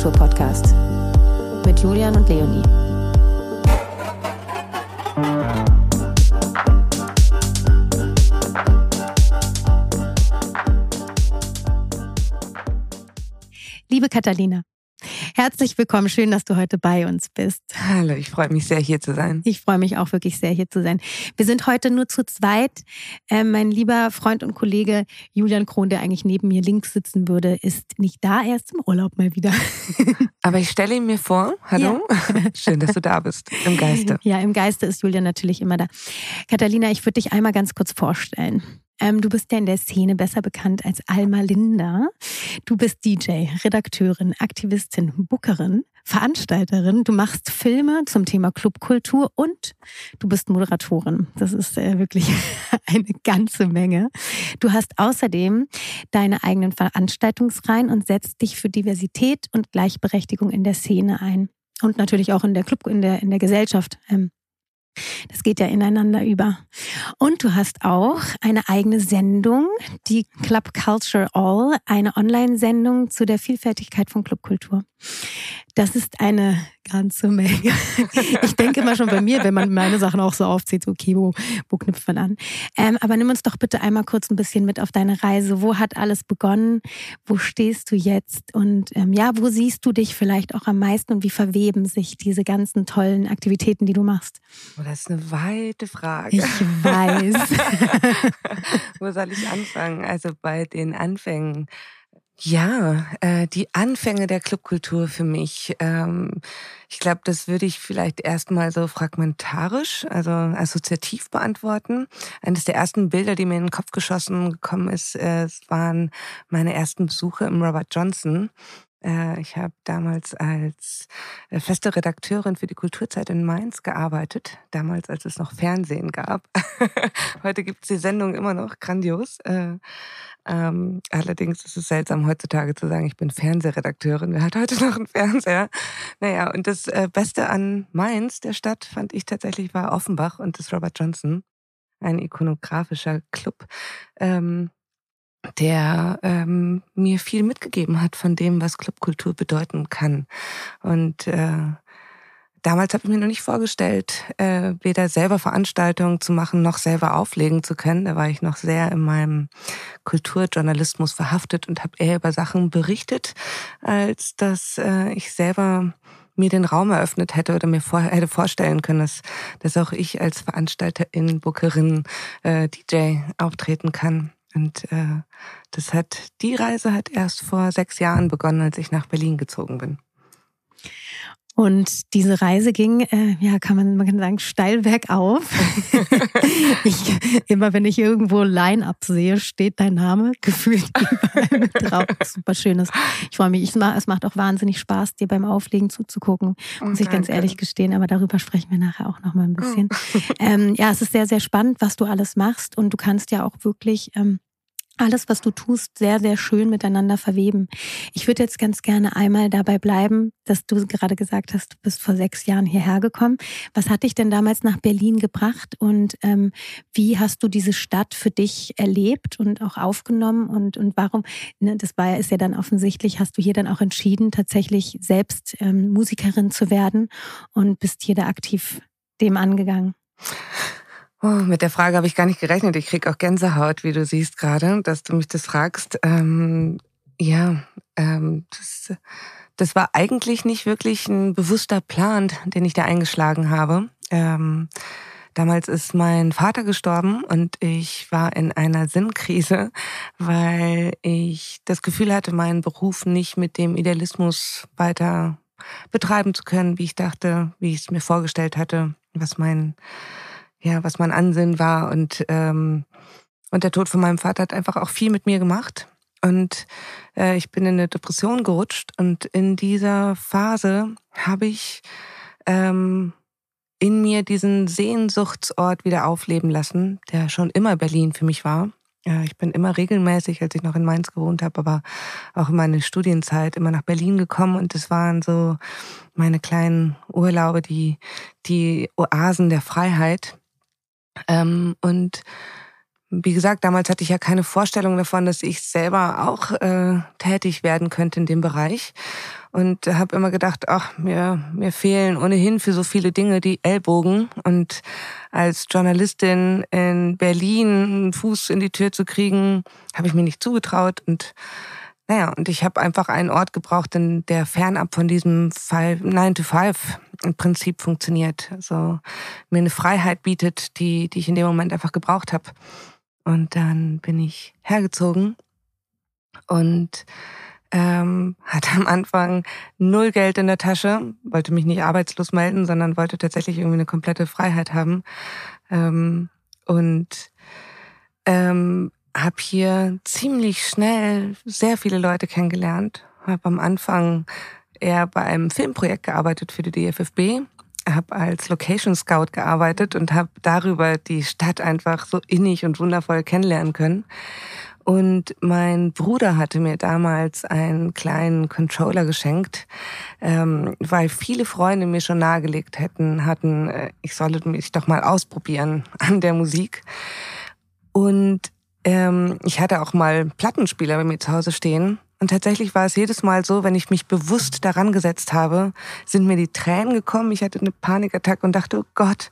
der Feierkultur-Podcast mit Julian und Leonie. Liebe Catalina, Herzlich willkommen, schön, dass du heute bei uns bist. Hallo, ich freue mich sehr, hier zu sein. Ich freue mich auch wirklich sehr, hier zu sein. Wir sind heute nur zu zweit. Äh, mein lieber Freund und Kollege Julian Krohn, der eigentlich neben mir links sitzen würde, ist nicht da, er ist im Urlaub mal wieder. Aber ich stelle ihn mir vor. Hallo, ja. schön, dass du da bist, im Geiste. Ja, im Geiste ist Julian natürlich immer da. Katharina, ich würde dich einmal ganz kurz vorstellen. Ähm, du bist ja in der Szene besser bekannt als Alma Linda. Du bist DJ, Redakteurin, Aktivistin, Bookerin, Veranstalterin. Du machst Filme zum Thema Clubkultur und du bist Moderatorin. Das ist äh, wirklich eine ganze Menge. Du hast außerdem deine eigenen Veranstaltungsreihen und setzt dich für Diversität und Gleichberechtigung in der Szene ein. Und natürlich auch in der Club, in der, in der Gesellschaft. Ähm, das geht ja ineinander über. Und du hast auch eine eigene Sendung, die Club Culture All, eine Online-Sendung zu der Vielfältigkeit von Clubkultur. Das ist eine ganze Menge. Ich denke immer schon bei mir, wenn man meine Sachen auch so aufzieht, so, okay, wo, wo knüpft man an? Ähm, aber nimm uns doch bitte einmal kurz ein bisschen mit auf deine Reise. Wo hat alles begonnen? Wo stehst du jetzt? Und ähm, ja, wo siehst du dich vielleicht auch am meisten und wie verweben sich diese ganzen tollen Aktivitäten, die du machst? Oh, das ist eine weite Frage. Ich weiß. wo soll ich anfangen? Also bei den Anfängen ja, äh, die Anfänge der Clubkultur für mich. Ähm, ich glaube, das würde ich vielleicht erstmal so fragmentarisch, also assoziativ beantworten. Eines der ersten Bilder, die mir in den Kopf geschossen gekommen ist, äh, waren meine ersten Besuche im Robert Johnson. Äh, ich habe damals als äh, feste Redakteurin für die Kulturzeit in Mainz gearbeitet, damals als es noch Fernsehen gab. Heute gibt es die Sendung immer noch, grandios. Äh, ähm, allerdings ist es seltsam, heutzutage zu sagen, ich bin Fernsehredakteurin. Wer hat heute noch einen Fernseher? Naja, und das Beste an Mainz, der Stadt, fand ich tatsächlich, war Offenbach und das Robert Johnson. Ein ikonografischer Club, ähm, der ähm, mir viel mitgegeben hat von dem, was Clubkultur bedeuten kann. Und äh, Damals habe ich mir noch nicht vorgestellt, äh, weder selber Veranstaltungen zu machen, noch selber auflegen zu können. Da war ich noch sehr in meinem Kulturjournalismus verhaftet und habe eher über Sachen berichtet, als dass äh, ich selber mir den Raum eröffnet hätte oder mir vor, hätte vorstellen können, dass, dass auch ich als Veranstalterin, Bookerin, äh, DJ auftreten kann. Und äh, das hat, die Reise hat erst vor sechs Jahren begonnen, als ich nach Berlin gezogen bin. Und diese Reise ging, äh, ja, kann man, man kann sagen, steil bergauf. ich, immer wenn ich irgendwo Line-Up sehe, steht dein Name gefühlt überall mit drauf. Super schönes. Ich freue mich. Ich, es macht auch wahnsinnig Spaß, dir beim Auflegen zuzugucken, oh, muss ich ganz ehrlich gestehen. Aber darüber sprechen wir nachher auch noch mal ein bisschen. Oh. ähm, ja, es ist sehr, sehr spannend, was du alles machst. Und du kannst ja auch wirklich ähm, alles, was du tust, sehr, sehr schön miteinander verweben. Ich würde jetzt ganz gerne einmal dabei bleiben, dass du gerade gesagt hast, du bist vor sechs Jahren hierher gekommen. Was hat dich denn damals nach Berlin gebracht und ähm, wie hast du diese Stadt für dich erlebt und auch aufgenommen und, und warum, ne, das war ist ja dann offensichtlich, hast du hier dann auch entschieden, tatsächlich selbst ähm, Musikerin zu werden und bist hier da aktiv dem angegangen? Oh, mit der Frage habe ich gar nicht gerechnet. Ich krieg auch Gänsehaut, wie du siehst gerade, dass du mich das fragst. Ähm, ja, ähm, das, das war eigentlich nicht wirklich ein bewusster Plan, den ich da eingeschlagen habe. Ähm, damals ist mein Vater gestorben und ich war in einer Sinnkrise, weil ich das Gefühl hatte, meinen Beruf nicht mit dem Idealismus weiter betreiben zu können, wie ich dachte, wie ich es mir vorgestellt hatte, was mein ja, was mein Ansinnen war. Und, ähm, und der Tod von meinem Vater hat einfach auch viel mit mir gemacht. Und äh, ich bin in eine Depression gerutscht. Und in dieser Phase habe ich ähm, in mir diesen Sehnsuchtsort wieder aufleben lassen, der schon immer Berlin für mich war. Ja, ich bin immer regelmäßig, als ich noch in Mainz gewohnt habe, aber auch in meiner Studienzeit immer nach Berlin gekommen und das waren so meine kleinen Urlaube, die, die Oasen der Freiheit. Ähm, und wie gesagt, damals hatte ich ja keine Vorstellung davon, dass ich selber auch äh, tätig werden könnte in dem Bereich. und habe immer gedacht, ach, mir, mir fehlen ohnehin für so viele Dinge die Ellbogen. Und als Journalistin in Berlin einen Fuß in die Tür zu kriegen, habe ich mir nicht zugetraut. Und naja, und ich habe einfach einen Ort gebraucht, in der fernab von diesem 9 to 5 im Prinzip funktioniert. Also mir eine Freiheit bietet, die, die ich in dem Moment einfach gebraucht habe. Und dann bin ich hergezogen und ähm, hatte am Anfang null Geld in der Tasche, wollte mich nicht arbeitslos melden, sondern wollte tatsächlich irgendwie eine komplette Freiheit haben. Ähm, und ähm, habe hier ziemlich schnell sehr viele Leute kennengelernt. Habe am Anfang eher bei einem Filmprojekt gearbeitet für die DFFB, habe als Location Scout gearbeitet und habe darüber die Stadt einfach so innig und wundervoll kennenlernen können. Und mein Bruder hatte mir damals einen kleinen Controller geschenkt, ähm, weil viele Freunde mir schon nahegelegt hätten, hatten, äh, ich solle mich doch mal ausprobieren an der Musik. Und ähm, ich hatte auch mal Plattenspieler bei mir zu Hause stehen. Und tatsächlich war es jedes Mal so, wenn ich mich bewusst daran gesetzt habe, sind mir die Tränen gekommen. Ich hatte eine Panikattacke und dachte, oh Gott,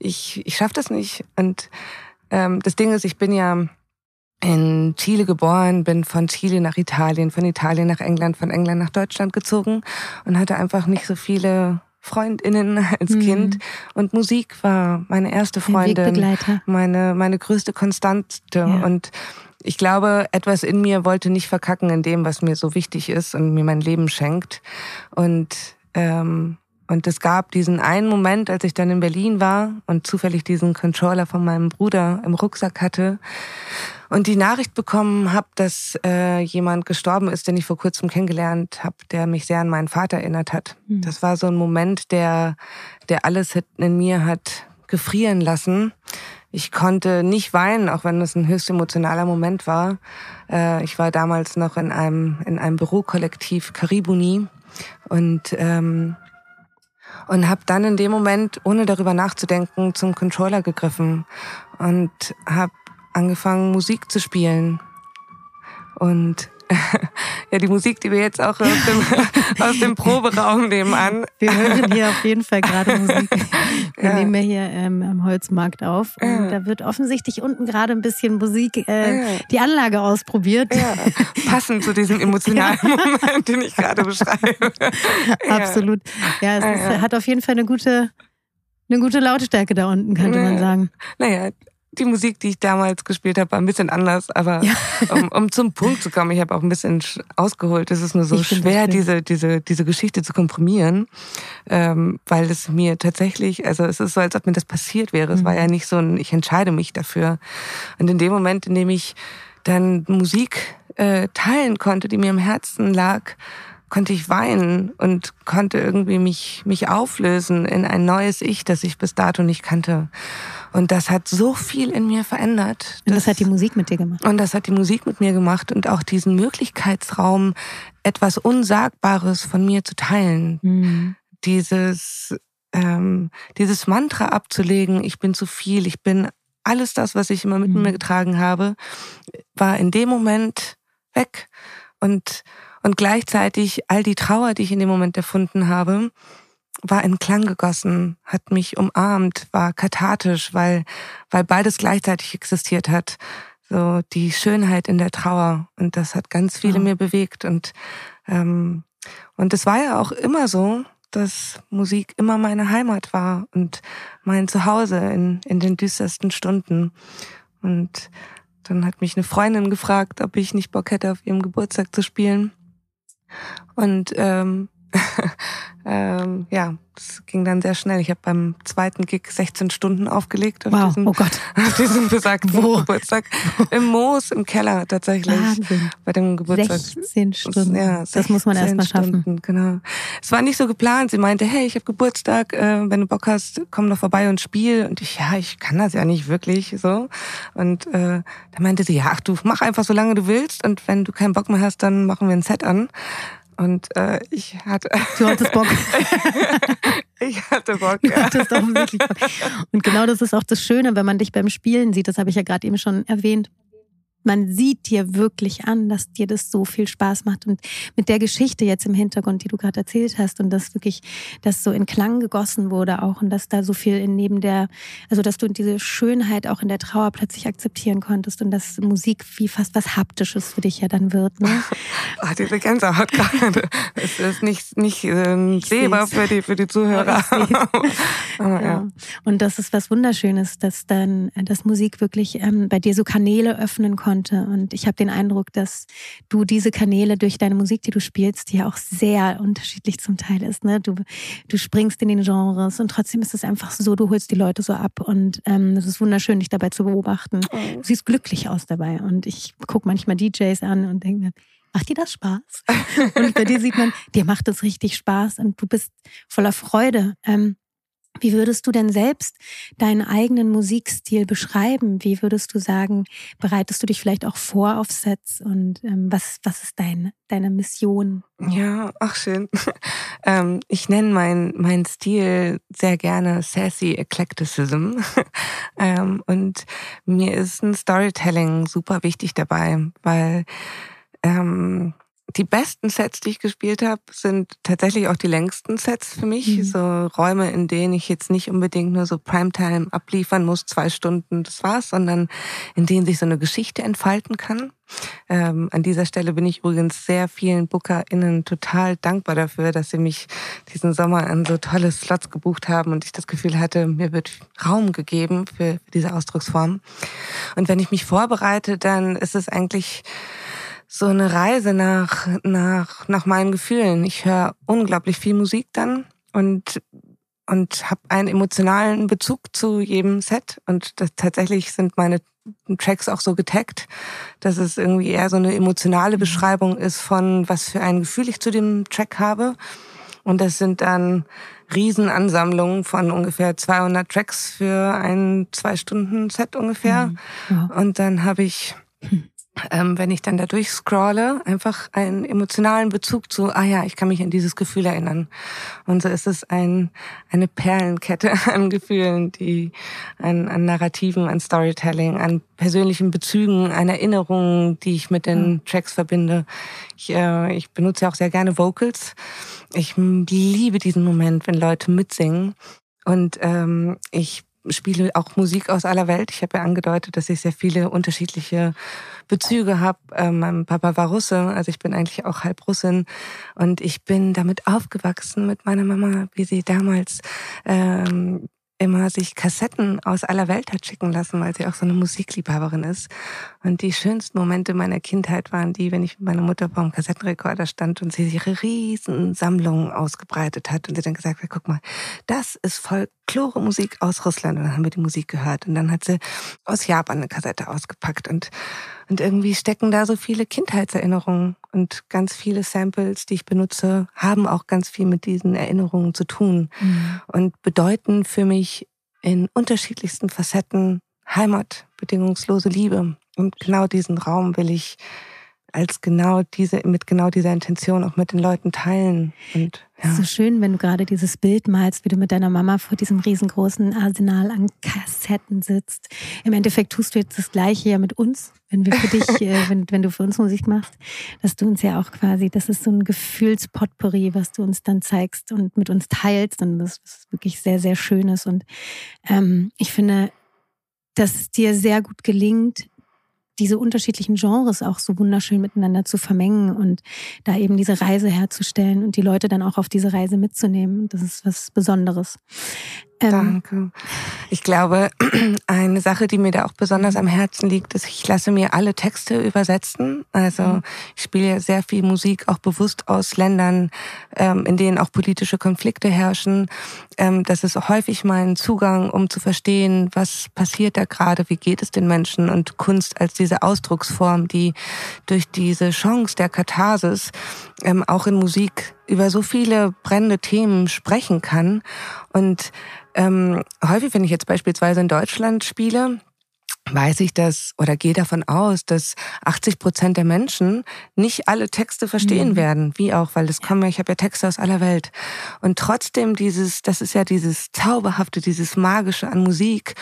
ich, ich schaffe das nicht. Und ähm, das Ding ist, ich bin ja in Chile geboren, bin von Chile nach Italien, von Italien nach England, von England nach Deutschland gezogen und hatte einfach nicht so viele Freundinnen als mhm. Kind. Und Musik war meine erste Freundin, meine meine größte Konstante. Ja. und ich glaube, etwas in mir wollte nicht verkacken in dem, was mir so wichtig ist und mir mein Leben schenkt. Und ähm, und es gab diesen einen Moment, als ich dann in Berlin war und zufällig diesen Controller von meinem Bruder im Rucksack hatte und die Nachricht bekommen habe, dass äh, jemand gestorben ist, den ich vor kurzem kennengelernt habe, der mich sehr an meinen Vater erinnert hat. Mhm. Das war so ein Moment, der, der alles in mir hat gefrieren lassen. Ich konnte nicht weinen, auch wenn es ein höchst emotionaler Moment war. Äh, ich war damals noch in einem, in einem Bürokollektiv Karibuni und ähm, und habe dann in dem Moment, ohne darüber nachzudenken, zum Controller gegriffen und habe angefangen, Musik zu spielen. Und ja, die Musik, die wir jetzt auch aus dem, aus dem Proberaum nehmen Wir hören hier auf jeden Fall gerade Musik. Wir ja. nehmen ja hier ähm, am Holzmarkt auf. Und ja. da wird offensichtlich unten gerade ein bisschen Musik, äh, ja. die Anlage ausprobiert. Passend zu diesem emotionalen Moment, den ich gerade beschreibe. Absolut. Ja, es ist, hat auf jeden Fall eine gute, eine gute Lautstärke da unten, könnte man sagen. Naja, die Musik, die ich damals gespielt habe, war ein bisschen anders, aber ja. um, um, zum Punkt zu kommen, ich habe auch ein bisschen ausgeholt. Es ist nur so schwer, diese, diese, diese Geschichte zu komprimieren, ähm, weil es mir tatsächlich, also es ist so, als ob mir das passiert wäre. Mhm. Es war mhm. ja nicht so ein, ich entscheide mich dafür. Und in dem Moment, in dem ich dann Musik äh, teilen konnte, die mir im Herzen lag, konnte ich weinen und konnte irgendwie mich, mich auflösen in ein neues Ich, das ich bis dato nicht kannte. Und das hat so viel in mir verändert. Und das hat die Musik mit dir gemacht. Und das hat die Musik mit mir gemacht und auch diesen Möglichkeitsraum, etwas Unsagbares von mir zu teilen. Mhm. Dieses, ähm, dieses Mantra abzulegen, ich bin zu viel, ich bin alles das, was ich immer mit mhm. mir getragen habe, war in dem Moment weg. Und, und gleichzeitig all die Trauer, die ich in dem Moment erfunden habe, war in Klang gegossen, hat mich umarmt, war kathartisch, weil, weil beides gleichzeitig existiert hat. So die Schönheit in der Trauer. Und das hat ganz viele ja. mir bewegt. Und, ähm, und es war ja auch immer so, dass Musik immer meine Heimat war und mein Zuhause in, in den düstersten Stunden. Und dann hat mich eine Freundin gefragt, ob ich nicht Bock hätte, auf ihrem Geburtstag zu spielen. Und ähm, ähm, ja, das ging dann sehr schnell. Ich habe beim zweiten Gig 16 Stunden aufgelegt auf, wow. diesen, oh Gott. auf diesem besagten Wo? Geburtstag. Im Moos, im Keller tatsächlich. Wahnsinn. Bei dem Geburtstag. 16 Stunden. Ja, 16 das muss man erstmal schaffen. Genau. Es war nicht so geplant. Sie meinte, hey, ich habe Geburtstag, äh, wenn du Bock hast, komm doch vorbei und spiel. Und ich, ja, ich kann das ja nicht wirklich so. Und äh, da meinte sie, ja, ach du, mach einfach so lange du willst. Und wenn du keinen Bock mehr hast, dann machen wir ein Set an. Und äh, ich hatte. Du hattest Bock. ich hatte Bock. Du hattest wirklich Bock. Und genau das ist auch das Schöne, wenn man dich beim Spielen sieht. Das habe ich ja gerade eben schon erwähnt. Man sieht dir wirklich an, dass dir das so viel Spaß macht. Und mit der Geschichte jetzt im Hintergrund, die du gerade erzählt hast, und dass wirklich das so in Klang gegossen wurde auch und dass da so viel in neben der, also dass du diese Schönheit auch in der Trauer plötzlich akzeptieren konntest und dass Musik wie fast was Haptisches für dich ja dann wird. Ne? Ach, diese Gänsehaut gerade. Es ist nicht, nicht äh, sehbar für die, für die Zuhörer. Aber, ja. Und das ist was Wunderschönes, dass dann, dass Musik wirklich ähm, bei dir so Kanäle öffnen konnte konnte. Und ich habe den Eindruck, dass du diese Kanäle durch deine Musik, die du spielst, die ja auch sehr unterschiedlich zum Teil ist. Ne? Du, du springst in den Genres und trotzdem ist es einfach so, du holst die Leute so ab. Und ähm, es ist wunderschön, dich dabei zu beobachten. Du siehst glücklich aus dabei. Und ich gucke manchmal DJs an und denke mir, macht dir das Spaß? und bei dir sieht man, dir macht es richtig Spaß und du bist voller Freude. Ähm, wie würdest du denn selbst deinen eigenen Musikstil beschreiben? Wie würdest du sagen, bereitest du dich vielleicht auch vor auf Sets und ähm, was, was ist dein, deine Mission? Ja, ach schön. ähm, ich nenne meinen mein Stil sehr gerne Sassy Eclecticism. ähm, und mir ist ein Storytelling super wichtig dabei, weil ähm, die besten Sets, die ich gespielt habe, sind tatsächlich auch die längsten Sets für mich. Mhm. So Räume, in denen ich jetzt nicht unbedingt nur so Primetime abliefern muss, zwei Stunden, das war's, sondern in denen sich so eine Geschichte entfalten kann. Ähm, an dieser Stelle bin ich übrigens sehr vielen BookerInnen total dankbar dafür, dass sie mich diesen Sommer an so tolle Slots gebucht haben und ich das Gefühl hatte, mir wird Raum gegeben für diese Ausdrucksform. Und wenn ich mich vorbereite, dann ist es eigentlich so eine Reise nach, nach, nach meinen Gefühlen. Ich höre unglaublich viel Musik dann und, und habe einen emotionalen Bezug zu jedem Set. Und das, tatsächlich sind meine Tracks auch so getaggt, dass es irgendwie eher so eine emotionale Beschreibung ist von, was für ein Gefühl ich zu dem Track habe. Und das sind dann Riesenansammlungen von ungefähr 200 Tracks für ein Zwei-Stunden-Set ungefähr. Mhm. Ja. Und dann habe ich hm ähm, wenn ich dann da durchscrolle, einfach einen emotionalen Bezug zu, ah ja, ich kann mich an dieses Gefühl erinnern. Und so ist es ein, eine Perlenkette an Gefühlen, die an, an Narrativen, an Storytelling, an persönlichen Bezügen, an Erinnerungen, die ich mit den mhm. Tracks verbinde. Ich, äh, ich benutze auch sehr gerne Vocals. Ich liebe diesen Moment, wenn Leute mitsingen. Und ähm, ich spiele auch Musik aus aller Welt. Ich habe ja angedeutet, dass ich sehr viele unterschiedliche Bezüge habe. Ähm, mein Papa war Russe, also ich bin eigentlich auch halb Russin und ich bin damit aufgewachsen mit meiner Mama, wie sie damals ähm, immer sich Kassetten aus aller Welt hat schicken lassen, weil sie auch so eine Musikliebhaberin ist. Und die schönsten Momente meiner Kindheit waren die, wenn ich mit meiner Mutter vor dem Kassettenrekorder stand und sie ihre riesen Sammlungen ausgebreitet hat und sie dann gesagt hat, guck mal, das ist Folklore-Musik aus Russland. Und dann haben wir die Musik gehört. Und dann hat sie aus Japan eine Kassette ausgepackt und und irgendwie stecken da so viele Kindheitserinnerungen und ganz viele Samples, die ich benutze, haben auch ganz viel mit diesen Erinnerungen zu tun mhm. und bedeuten für mich in unterschiedlichsten Facetten Heimat, bedingungslose Liebe. Und genau diesen Raum will ich als genau diese, mit genau dieser Intention auch mit den Leuten teilen. Und, ja. So schön, wenn du gerade dieses Bild malst, wie du mit deiner Mama vor diesem riesengroßen Arsenal an Kassetten sitzt. Im Endeffekt tust du jetzt das Gleiche ja mit uns, wenn wir für dich, äh, wenn, wenn du für uns Musik machst, dass du uns ja auch quasi, das ist so ein Gefühlspotpourri, was du uns dann zeigst und mit uns teilst. Und das ist wirklich sehr, sehr Schönes. Und ähm, ich finde, dass es dir sehr gut gelingt, diese unterschiedlichen Genres auch so wunderschön miteinander zu vermengen und da eben diese Reise herzustellen und die Leute dann auch auf diese Reise mitzunehmen. Das ist was Besonderes. Ähm, Danke. Ich glaube, eine Sache, die mir da auch besonders am Herzen liegt, ist, ich lasse mir alle Texte übersetzen. Also mhm. ich spiele sehr viel Musik auch bewusst aus Ländern, ähm, in denen auch politische Konflikte herrschen. Ähm, das ist häufig mein Zugang, um zu verstehen, was passiert da gerade, wie geht es den Menschen und Kunst als diese Ausdrucksform, die durch diese Chance der Katharsis auch in Musik über so viele brennende Themen sprechen kann. Und ähm, häufig, wenn ich jetzt beispielsweise in Deutschland spiele, weiß ich das oder gehe davon aus, dass 80 Prozent der Menschen nicht alle Texte verstehen mhm. werden, wie auch, weil es kommen, ich habe ja Texte aus aller Welt. Und trotzdem dieses, das ist ja dieses Zauberhafte, dieses Magische an Musik,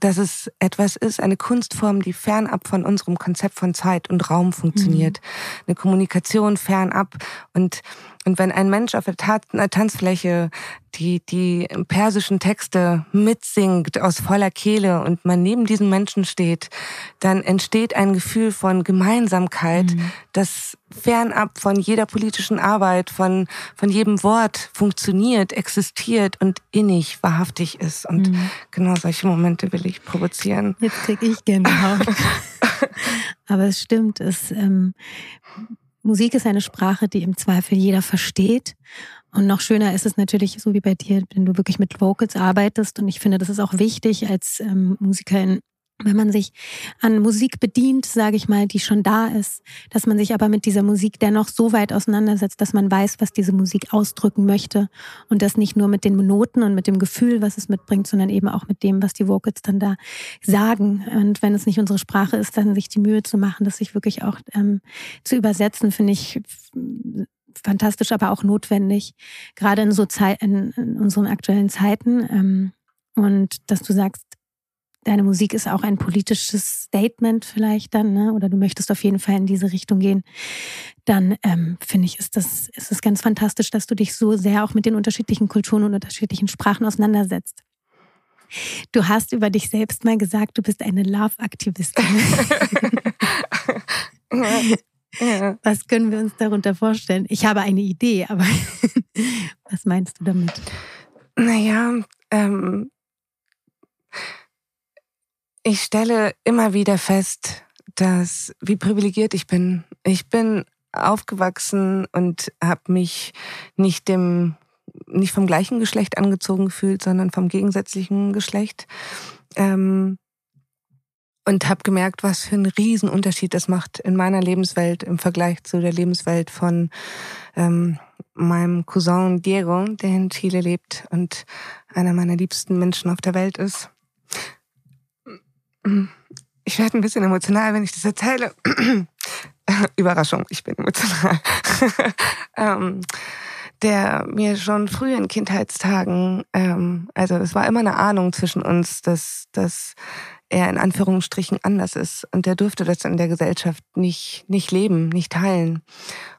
dass es etwas ist, eine Kunstform, die fernab von unserem Konzept von Zeit und Raum funktioniert. Mhm. Eine Kommunikation fernab und und wenn ein Mensch auf der Tanzfläche die, die persischen Texte mitsingt aus voller Kehle und man neben diesem Menschen steht, dann entsteht ein Gefühl von Gemeinsamkeit, mhm. das fernab von jeder politischen Arbeit, von, von jedem Wort funktioniert, existiert und innig, wahrhaftig ist. Und mhm. genau solche Momente will ich provozieren. Jetzt krieg ich Gänsehaut. Aber es stimmt, es ähm, Musik ist eine Sprache, die im Zweifel jeder versteht. Und noch schöner ist es natürlich, so wie bei dir, wenn du wirklich mit Vocals arbeitest. Und ich finde, das ist auch wichtig als ähm, Musikerin, wenn man sich an Musik bedient, sage ich mal, die schon da ist, dass man sich aber mit dieser Musik dennoch so weit auseinandersetzt, dass man weiß, was diese Musik ausdrücken möchte und das nicht nur mit den Noten und mit dem Gefühl, was es mitbringt, sondern eben auch mit dem, was die Vocals dann da sagen. Und wenn es nicht unsere Sprache ist, dann sich die Mühe zu machen, das sich wirklich auch ähm, zu übersetzen, finde ich fantastisch, aber auch notwendig, gerade in so Zeit, in, in unseren aktuellen Zeiten. Ähm, und dass du sagst, deine Musik ist auch ein politisches Statement vielleicht dann, ne? oder du möchtest auf jeden Fall in diese Richtung gehen, dann ähm, finde ich, ist das, ist es ganz fantastisch, dass du dich so sehr auch mit den unterschiedlichen Kulturen und unterschiedlichen Sprachen auseinandersetzt. Du hast über dich selbst mal gesagt, du bist eine Love-Aktivistin. ja. Was können wir uns darunter vorstellen? Ich habe eine Idee, aber was meinst du damit? Naja, ähm, ich stelle immer wieder fest, dass wie privilegiert ich bin. Ich bin aufgewachsen und habe mich nicht dem nicht vom gleichen Geschlecht angezogen gefühlt, sondern vom gegensätzlichen Geschlecht. Ähm, und habe gemerkt, was für einen Riesenunterschied das macht in meiner Lebenswelt im Vergleich zu der Lebenswelt von ähm, meinem Cousin Diego, der in Chile lebt und einer meiner liebsten Menschen auf der Welt ist. Ich werde ein bisschen emotional, wenn ich das erzähle. Überraschung, ich bin emotional. ähm, der mir schon früh in Kindheitstagen, ähm, also es war immer eine Ahnung zwischen uns, dass, dass er in Anführungsstrichen anders ist. Und der durfte das in der Gesellschaft nicht, nicht leben, nicht teilen.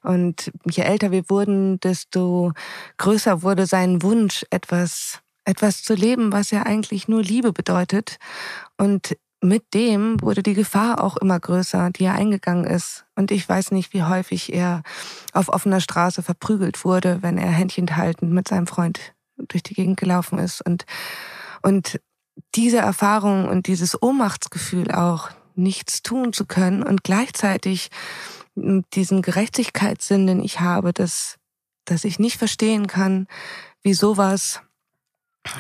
Und je älter wir wurden, desto größer wurde sein Wunsch, etwas, etwas zu leben, was ja eigentlich nur Liebe bedeutet. Und mit dem wurde die Gefahr auch immer größer, die er eingegangen ist. Und ich weiß nicht, wie häufig er auf offener Straße verprügelt wurde, wenn er händchenhaltend mit seinem Freund durch die Gegend gelaufen ist. Und, und diese Erfahrung und dieses Ohnmachtsgefühl auch, nichts tun zu können und gleichzeitig diesen Gerechtigkeitssinn, den ich habe, dass, dass ich nicht verstehen kann, wie sowas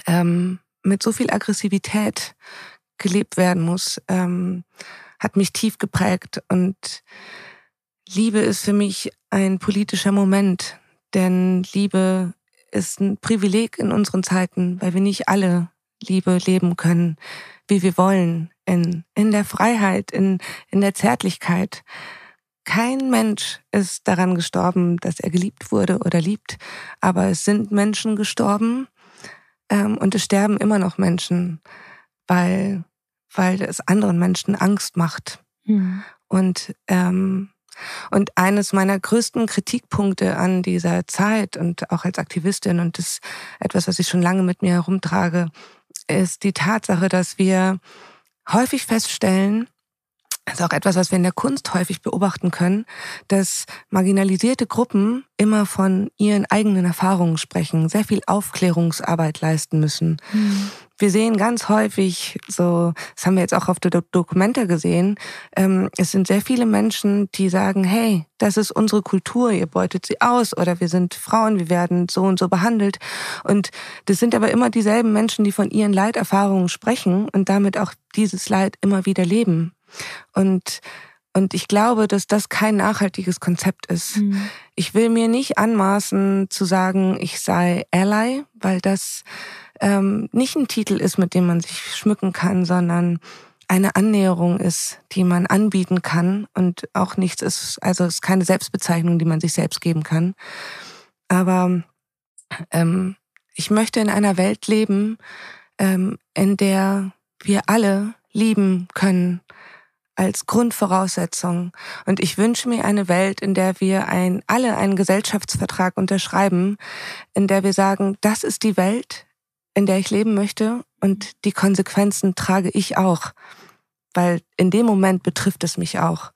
ähm, mit so viel Aggressivität gelebt werden muss, ähm, hat mich tief geprägt. Und Liebe ist für mich ein politischer Moment, denn Liebe ist ein Privileg in unseren Zeiten, weil wir nicht alle Liebe leben können, wie wir wollen, in, in der Freiheit, in, in der Zärtlichkeit. Kein Mensch ist daran gestorben, dass er geliebt wurde oder liebt, aber es sind Menschen gestorben ähm, und es sterben immer noch Menschen, weil weil es anderen Menschen Angst macht. Mhm. Und ähm, und eines meiner größten Kritikpunkte an dieser Zeit und auch als Aktivistin und das etwas, was ich schon lange mit mir herumtrage, ist die Tatsache, dass wir häufig feststellen, das ist auch etwas, was wir in der Kunst häufig beobachten können, dass marginalisierte Gruppen immer von ihren eigenen Erfahrungen sprechen, sehr viel Aufklärungsarbeit leisten müssen. Mhm. Wir sehen ganz häufig, so, das haben wir jetzt auch auf der Dokumente gesehen, ähm, es sind sehr viele Menschen, die sagen, hey, das ist unsere Kultur, ihr beutet sie aus oder wir sind Frauen, wir werden so und so behandelt. Und das sind aber immer dieselben Menschen, die von ihren Leiterfahrungen sprechen und damit auch dieses Leid immer wieder leben. Und und ich glaube, dass das kein nachhaltiges Konzept ist. Mhm. Ich will mir nicht anmaßen zu sagen, ich sei Ally, weil das ähm, nicht ein Titel ist, mit dem man sich schmücken kann, sondern eine Annäherung ist, die man anbieten kann und auch nichts ist, also es ist keine Selbstbezeichnung, die man sich selbst geben kann. Aber ähm, ich möchte in einer Welt leben, ähm, in der wir alle lieben können als Grundvoraussetzung. Und ich wünsche mir eine Welt, in der wir ein, alle einen Gesellschaftsvertrag unterschreiben, in der wir sagen, das ist die Welt, in der ich leben möchte und die Konsequenzen trage ich auch, weil in dem Moment betrifft es mich auch.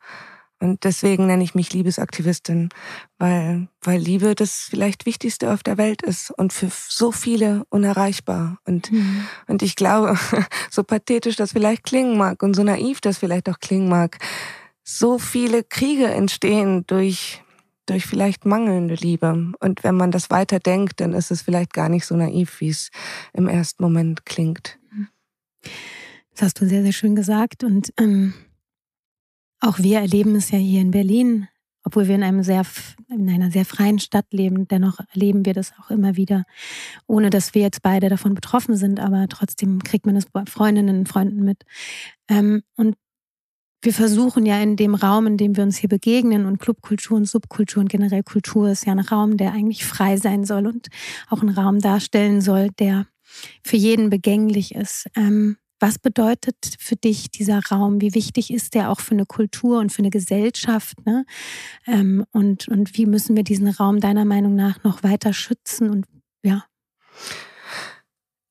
Und deswegen nenne ich mich Liebesaktivistin, weil, weil Liebe das vielleicht Wichtigste auf der Welt ist und für so viele unerreichbar. Und, mhm. und ich glaube, so pathetisch das vielleicht klingen mag und so naiv das vielleicht auch klingen mag, so viele Kriege entstehen durch, durch vielleicht mangelnde Liebe. Und wenn man das weiter denkt, dann ist es vielleicht gar nicht so naiv, wie es im ersten Moment klingt. Das hast du sehr, sehr schön gesagt. Und ähm auch wir erleben es ja hier in Berlin, obwohl wir in einem sehr, in einer sehr freien Stadt leben. Dennoch erleben wir das auch immer wieder, ohne dass wir jetzt beide davon betroffen sind. Aber trotzdem kriegt man das bei Freundinnen und Freunden mit. Ähm, und wir versuchen ja in dem Raum, in dem wir uns hier begegnen und Clubkultur und Subkultur und generell Kultur ist ja ein Raum, der eigentlich frei sein soll und auch ein Raum darstellen soll, der für jeden begänglich ist. Ähm, was bedeutet für dich dieser Raum? Wie wichtig ist der auch für eine Kultur und für eine Gesellschaft? Ne? Ähm, und, und wie müssen wir diesen Raum deiner Meinung nach noch weiter schützen? Und ja.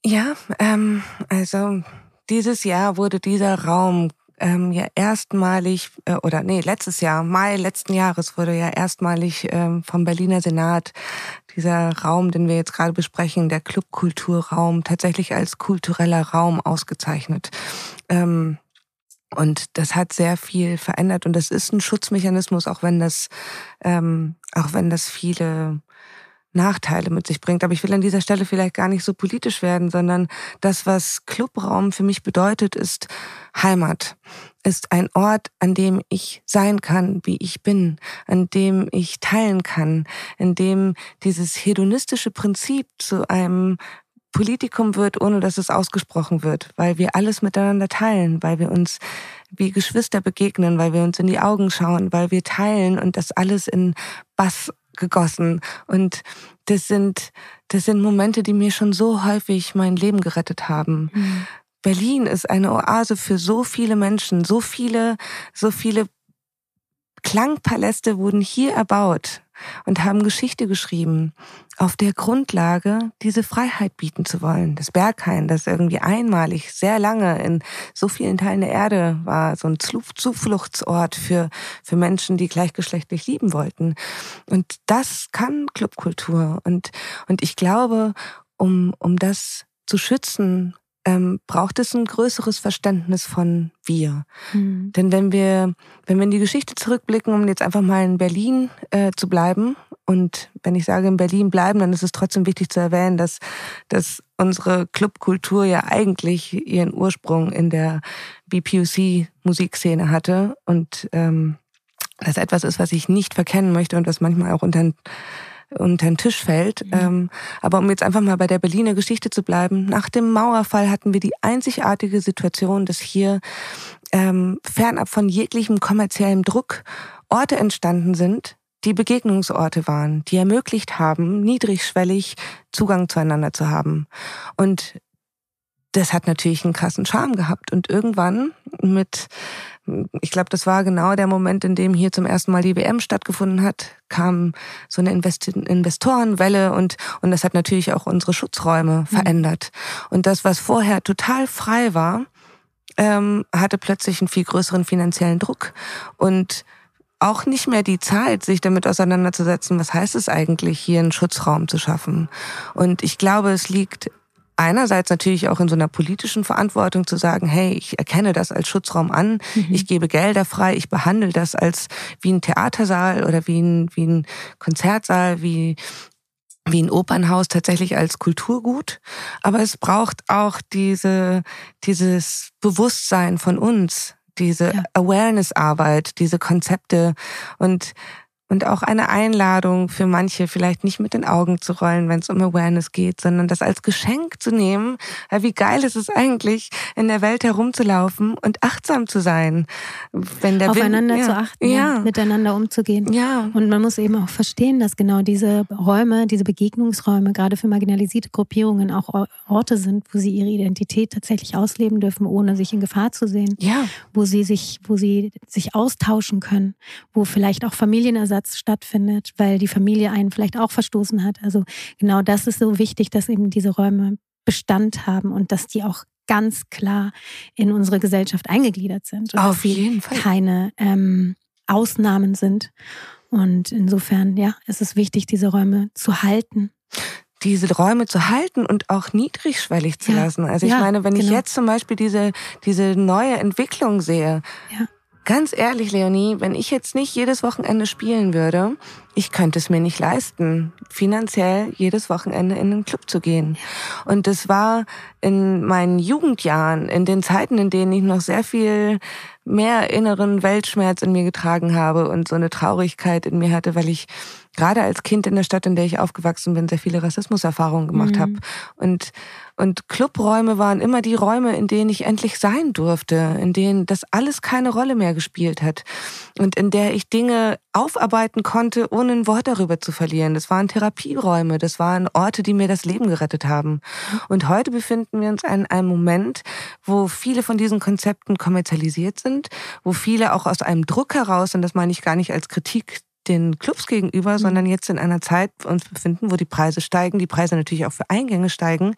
Ja, ähm, also dieses Jahr wurde dieser Raum ähm, ja erstmalig, äh, oder nee, letztes Jahr, Mai letzten Jahres wurde ja erstmalig ähm, vom Berliner Senat dieser Raum, den wir jetzt gerade besprechen, der Clubkulturraum, tatsächlich als kultureller Raum ausgezeichnet. Ähm, und das hat sehr viel verändert und das ist ein Schutzmechanismus, auch wenn das, ähm, auch wenn das viele Nachteile mit sich bringt. Aber ich will an dieser Stelle vielleicht gar nicht so politisch werden, sondern das, was Clubraum für mich bedeutet, ist Heimat. Ist ein Ort, an dem ich sein kann, wie ich bin, an dem ich teilen kann, in dem dieses hedonistische Prinzip zu einem Politikum wird, ohne dass es ausgesprochen wird, weil wir alles miteinander teilen, weil wir uns wie Geschwister begegnen, weil wir uns in die Augen schauen, weil wir teilen und das alles in Bass gegossen. Und das sind, das sind Momente, die mir schon so häufig mein Leben gerettet haben. Mhm. Berlin ist eine Oase für so viele Menschen, so viele, so viele Klangpaläste wurden hier erbaut und haben Geschichte geschrieben, auf der Grundlage diese Freiheit bieten zu wollen. Das Berghain, das irgendwie einmalig sehr lange in so vielen Teilen der Erde war, so ein Zufluchtsort für, für Menschen, die gleichgeschlechtlich lieben wollten. Und das kann Clubkultur. Und, und ich glaube, um, um das zu schützen, ähm, braucht es ein größeres Verständnis von wir. Mhm. Denn wenn wir, wenn wir in die Geschichte zurückblicken, um jetzt einfach mal in Berlin äh, zu bleiben, und wenn ich sage in Berlin bleiben, dann ist es trotzdem wichtig zu erwähnen, dass, dass unsere Clubkultur ja eigentlich ihren Ursprung in der BPUC-Musikszene hatte und ähm, das etwas ist, was ich nicht verkennen möchte und was manchmal auch unter unter den Tisch fällt. Mhm. Ähm, aber um jetzt einfach mal bei der Berliner Geschichte zu bleiben, nach dem Mauerfall hatten wir die einzigartige Situation, dass hier ähm, fernab von jeglichem kommerziellem Druck Orte entstanden sind, die Begegnungsorte waren, die ermöglicht haben, niedrigschwellig Zugang zueinander zu haben. Und das hat natürlich einen krassen Charme gehabt. Und irgendwann mit ich glaube, das war genau der Moment, in dem hier zum ersten Mal die WM stattgefunden hat, kam so eine Invest Investorenwelle und, und das hat natürlich auch unsere Schutzräume mhm. verändert. Und das, was vorher total frei war, ähm, hatte plötzlich einen viel größeren finanziellen Druck und auch nicht mehr die Zeit, sich damit auseinanderzusetzen, was heißt es eigentlich, hier einen Schutzraum zu schaffen. Und ich glaube, es liegt einerseits natürlich auch in so einer politischen Verantwortung zu sagen, hey, ich erkenne das als Schutzraum an, mhm. ich gebe Gelder frei, ich behandle das als wie ein Theatersaal oder wie ein, wie ein Konzertsaal, wie wie ein Opernhaus tatsächlich als Kulturgut, aber es braucht auch diese dieses Bewusstsein von uns, diese ja. Awareness-Arbeit, diese Konzepte und und auch eine Einladung für manche, vielleicht nicht mit den Augen zu rollen, wenn es um Awareness geht, sondern das als Geschenk zu nehmen. Wie geil ist es eigentlich, in der Welt herumzulaufen und achtsam zu sein. Wenn der Aufeinander Wind, ja, zu achten, ja. miteinander umzugehen. Ja. Und man muss eben auch verstehen, dass genau diese Räume, diese Begegnungsräume, gerade für marginalisierte Gruppierungen auch Orte sind, wo sie ihre Identität tatsächlich ausleben dürfen, ohne sich in Gefahr zu sehen. Ja. Wo sie sich, wo sie sich austauschen können, wo vielleicht auch Familienersatz Einsatz stattfindet, weil die Familie einen vielleicht auch verstoßen hat. Also genau das ist so wichtig, dass eben diese Räume Bestand haben und dass die auch ganz klar in unsere Gesellschaft eingegliedert sind. Und Auf dass jeden Fall. keine ähm, Ausnahmen sind. Und insofern, ja, es ist wichtig, diese Räume zu halten diese Räume zu halten und auch niedrigschwellig zu ja. lassen. Also ich ja, meine, wenn genau. ich jetzt zum Beispiel diese, diese neue Entwicklung sehe, ja. Ganz ehrlich, Leonie, wenn ich jetzt nicht jedes Wochenende spielen würde, ich könnte es mir nicht leisten, finanziell jedes Wochenende in den Club zu gehen. Und das war in meinen Jugendjahren, in den Zeiten, in denen ich noch sehr viel mehr inneren Weltschmerz in mir getragen habe und so eine Traurigkeit in mir hatte, weil ich gerade als Kind in der Stadt, in der ich aufgewachsen bin, sehr viele Rassismuserfahrungen gemacht mhm. habe. Und, und Clubräume waren immer die Räume, in denen ich endlich sein durfte, in denen das alles keine Rolle mehr gespielt hat und in der ich Dinge aufarbeiten konnte, ohne ein Wort darüber zu verlieren. Das waren Therapieräume, das waren Orte, die mir das Leben gerettet haben. Und heute befinden wir uns in einem Moment, wo viele von diesen Konzepten kommerzialisiert sind, wo viele auch aus einem Druck heraus, und das meine ich gar nicht als Kritik den Clubs gegenüber, mhm. sondern jetzt in einer Zeit uns befinden, wo die Preise steigen, die Preise natürlich auch für Eingänge steigen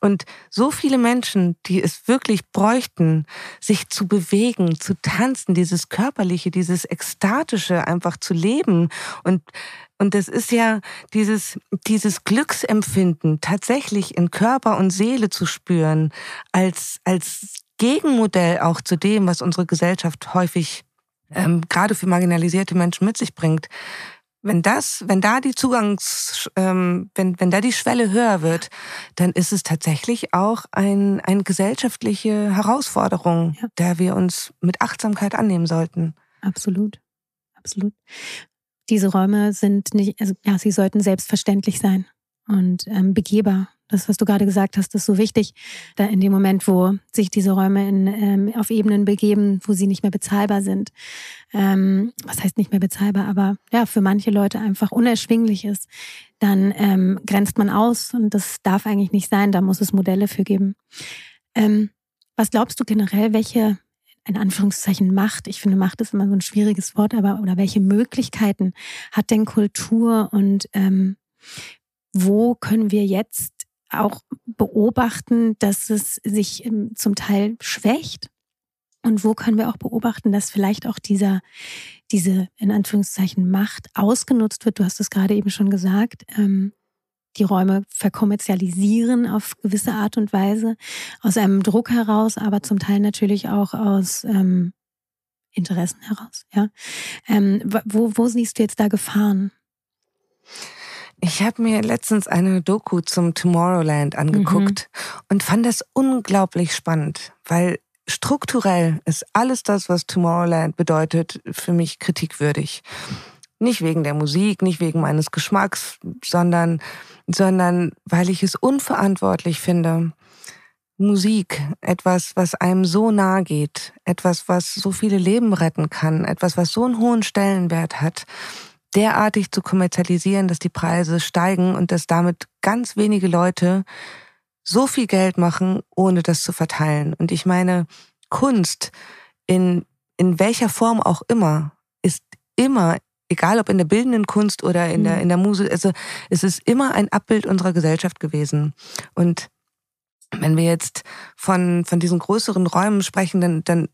und so viele Menschen, die es wirklich bräuchten, sich zu bewegen, zu tanzen, dieses körperliche, dieses ekstatische einfach zu leben und und das ist ja dieses, dieses Glücksempfinden tatsächlich in Körper und Seele zu spüren, als, als Gegenmodell auch zu dem, was unsere Gesellschaft häufig ähm, gerade für marginalisierte Menschen mit sich bringt. Wenn das, wenn da die Zugangs, ähm, wenn, wenn da die Schwelle höher wird, dann ist es tatsächlich auch ein, eine gesellschaftliche Herausforderung, ja. der wir uns mit Achtsamkeit annehmen sollten. Absolut. Absolut. Diese Räume sind nicht, also ja, sie sollten selbstverständlich sein und ähm, begehbar das, was du gerade gesagt hast, ist so wichtig. Da in dem Moment, wo sich diese Räume in, ähm, auf Ebenen begeben, wo sie nicht mehr bezahlbar sind. Ähm, was heißt nicht mehr bezahlbar, aber ja, für manche Leute einfach unerschwinglich ist, dann ähm, grenzt man aus und das darf eigentlich nicht sein. Da muss es Modelle für geben. Ähm, was glaubst du generell, welche in Anführungszeichen Macht, ich finde Macht ist immer so ein schwieriges Wort, aber oder welche Möglichkeiten hat denn Kultur und ähm, wo können wir jetzt auch beobachten, dass es sich ähm, zum Teil schwächt? Und wo können wir auch beobachten, dass vielleicht auch dieser, diese in Anführungszeichen Macht ausgenutzt wird? Du hast es gerade eben schon gesagt. Ähm, die Räume verkommerzialisieren auf gewisse Art und Weise, aus einem Druck heraus, aber zum Teil natürlich auch aus ähm, Interessen heraus. Ja, ähm, wo, wo siehst du jetzt da Gefahren? Ich habe mir letztens eine Doku zum Tomorrowland angeguckt mhm. und fand das unglaublich spannend, weil strukturell ist alles das, was Tomorrowland bedeutet, für mich kritikwürdig. Nicht wegen der Musik, nicht wegen meines Geschmacks, sondern, sondern weil ich es unverantwortlich finde, Musik, etwas, was einem so nahe geht, etwas, was so viele Leben retten kann, etwas, was so einen hohen Stellenwert hat, derartig zu kommerzialisieren, dass die Preise steigen und dass damit ganz wenige Leute so viel Geld machen, ohne das zu verteilen. Und ich meine, Kunst in, in welcher Form auch immer ist immer, egal ob in der bildenden Kunst oder in der, mhm. in der Musik, also es ist immer ein Abbild unserer Gesellschaft gewesen. Und wenn wir jetzt von, von diesen größeren Räumen sprechen, dann, dann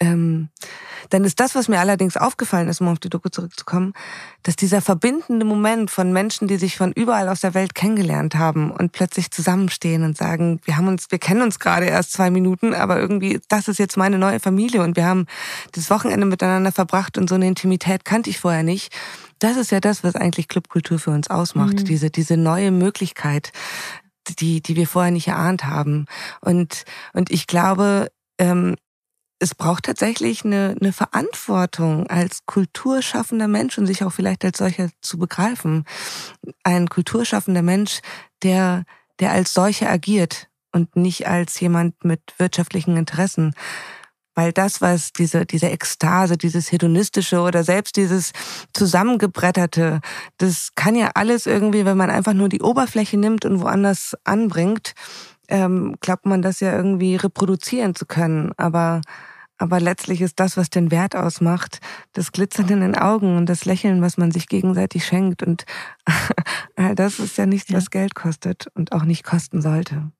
ähm, dann ist das, was mir allerdings aufgefallen ist, um auf die Doku zurückzukommen, dass dieser verbindende Moment von Menschen, die sich von überall aus der Welt kennengelernt haben und plötzlich zusammenstehen und sagen, wir haben uns, wir kennen uns gerade erst zwei Minuten, aber irgendwie, das ist jetzt meine neue Familie und wir haben das Wochenende miteinander verbracht und so eine Intimität kannte ich vorher nicht. Das ist ja das, was eigentlich Clubkultur für uns ausmacht, mhm. diese, diese neue Möglichkeit, die, die wir vorher nicht erahnt haben. Und, und ich glaube, ähm, es braucht tatsächlich eine, eine Verantwortung als kulturschaffender Mensch und sich auch vielleicht als solcher zu begreifen. Ein kulturschaffender Mensch, der, der als solcher agiert und nicht als jemand mit wirtschaftlichen Interessen. Weil das, was diese, diese Ekstase, dieses hedonistische oder selbst dieses zusammengebretterte, das kann ja alles irgendwie, wenn man einfach nur die Oberfläche nimmt und woanders anbringt, ähm, glaubt man das ja irgendwie reproduzieren zu können. Aber, aber letztlich ist das, was den Wert ausmacht, das Glitzern in den Augen und das Lächeln, was man sich gegenseitig schenkt. Und das ist ja nichts, was Geld kostet und auch nicht kosten sollte.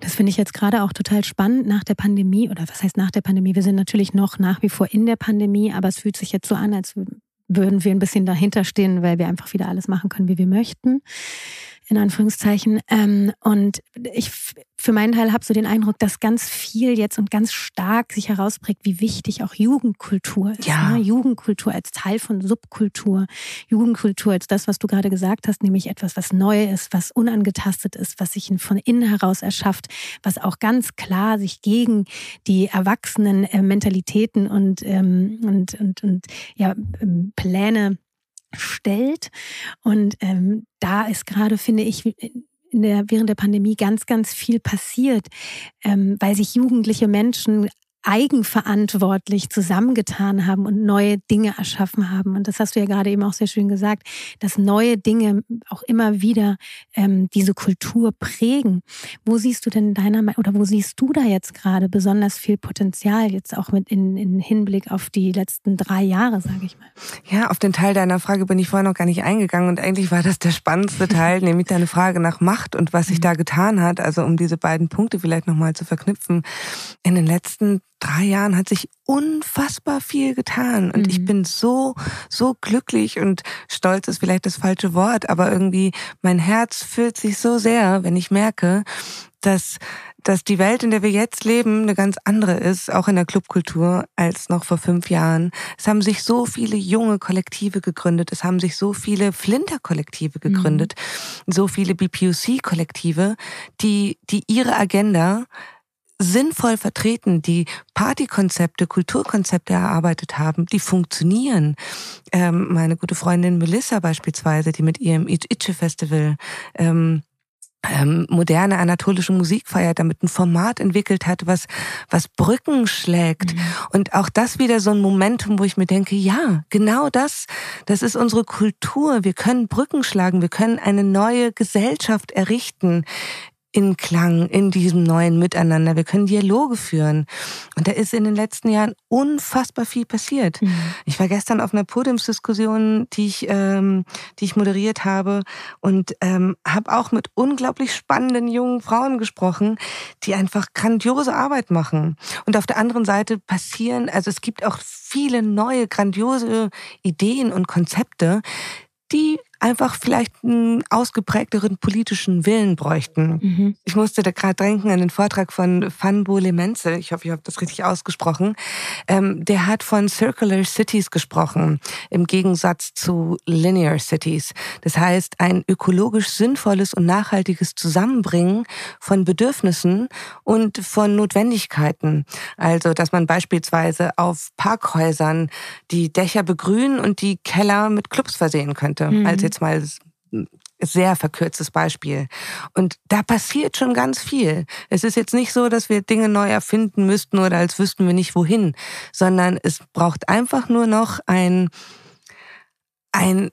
Das finde ich jetzt gerade auch total spannend nach der Pandemie oder was heißt nach der Pandemie? Wir sind natürlich noch nach wie vor in der Pandemie, aber es fühlt sich jetzt so an, als würden wir ein bisschen dahinter stehen, weil wir einfach wieder alles machen können, wie wir möchten in Anführungszeichen. Ähm, und ich für meinen Teil habe so den Eindruck, dass ganz viel jetzt und ganz stark sich herausprägt, wie wichtig auch Jugendkultur ist. Ja. Ne? Jugendkultur als Teil von Subkultur. Jugendkultur als das, was du gerade gesagt hast, nämlich etwas, was neu ist, was unangetastet ist, was sich von innen heraus erschafft, was auch ganz klar sich gegen die erwachsenen äh, Mentalitäten und, ähm, und, und, und ja, ähm, Pläne stellt. Und ähm, da ist gerade, finde ich, in der, während der Pandemie ganz, ganz viel passiert, ähm, weil sich jugendliche Menschen eigenverantwortlich zusammengetan haben und neue Dinge erschaffen haben. Und das hast du ja gerade eben auch sehr schön gesagt, dass neue Dinge auch immer wieder ähm, diese Kultur prägen. Wo siehst du denn deiner oder wo siehst du da jetzt gerade besonders viel Potenzial jetzt auch mit in, in Hinblick auf die letzten drei Jahre, sage ich mal? Ja, auf den Teil deiner Frage bin ich vorher noch gar nicht eingegangen und eigentlich war das der spannendste Teil, nämlich deine Frage nach Macht und was sich mhm. da getan hat. Also um diese beiden Punkte vielleicht nochmal zu verknüpfen. In den letzten drei Jahren hat sich unfassbar viel getan und mhm. ich bin so, so glücklich und stolz ist vielleicht das falsche Wort, aber irgendwie mein Herz fühlt sich so sehr, wenn ich merke, dass dass die Welt, in der wir jetzt leben, eine ganz andere ist, auch in der Clubkultur, als noch vor fünf Jahren. Es haben sich so viele junge Kollektive gegründet, es haben sich so viele Flinter-Kollektive gegründet, mhm. so viele BPUC-Kollektive, die, die ihre Agenda sinnvoll vertreten, die Partykonzepte, Kulturkonzepte erarbeitet haben, die funktionieren. Ähm, meine gute Freundin Melissa beispielsweise, die mit ihrem Itche Festival ähm, ähm, moderne anatolische Musik feiert, damit ein Format entwickelt hat, was, was Brücken schlägt. Mhm. Und auch das wieder so ein Momentum, wo ich mir denke, ja, genau das, das ist unsere Kultur. Wir können Brücken schlagen, wir können eine neue Gesellschaft errichten, in Klang, in diesem neuen Miteinander. Wir können Dialoge führen. Und da ist in den letzten Jahren unfassbar viel passiert. Mhm. Ich war gestern auf einer Podiumsdiskussion, die ich, ähm, die ich moderiert habe und ähm, habe auch mit unglaublich spannenden jungen Frauen gesprochen, die einfach grandiose Arbeit machen. Und auf der anderen Seite passieren, also es gibt auch viele neue, grandiose Ideen und Konzepte, die einfach vielleicht einen ausgeprägteren politischen Willen bräuchten. Mhm. Ich musste da gerade denken an den Vortrag von Fanbo Lemenze, ich hoffe, ich habe das richtig ausgesprochen. Ähm, der hat von Circular Cities gesprochen, im Gegensatz zu Linear Cities. Das heißt, ein ökologisch sinnvolles und nachhaltiges Zusammenbringen von Bedürfnissen und von Notwendigkeiten. Also, dass man beispielsweise auf Parkhäusern die Dächer begrünen und die Keller mit Clubs versehen könnte. Mhm. Also jetzt mal sehr verkürztes Beispiel. Und da passiert schon ganz viel. Es ist jetzt nicht so, dass wir Dinge neu erfinden müssten oder als wüssten wir nicht wohin, sondern es braucht einfach nur noch ein, ein,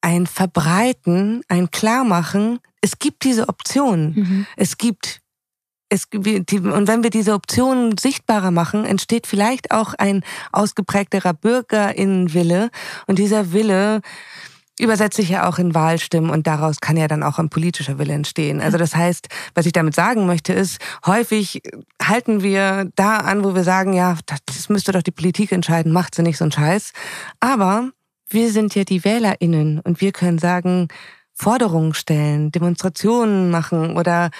ein Verbreiten, ein Klarmachen. Es gibt diese Option. Mhm. Es gibt es, und wenn wir diese Optionen sichtbarer machen, entsteht vielleicht auch ein ausgeprägterer Bürgerinnenwille. Und dieser Wille übersetzt sich ja auch in Wahlstimmen und daraus kann ja dann auch ein politischer Wille entstehen. Also das heißt, was ich damit sagen möchte, ist, häufig halten wir da an, wo wir sagen, ja, das müsste doch die Politik entscheiden, macht sie nicht so einen Scheiß. Aber wir sind ja die WählerInnen und wir können sagen, Forderungen stellen, Demonstrationen machen oder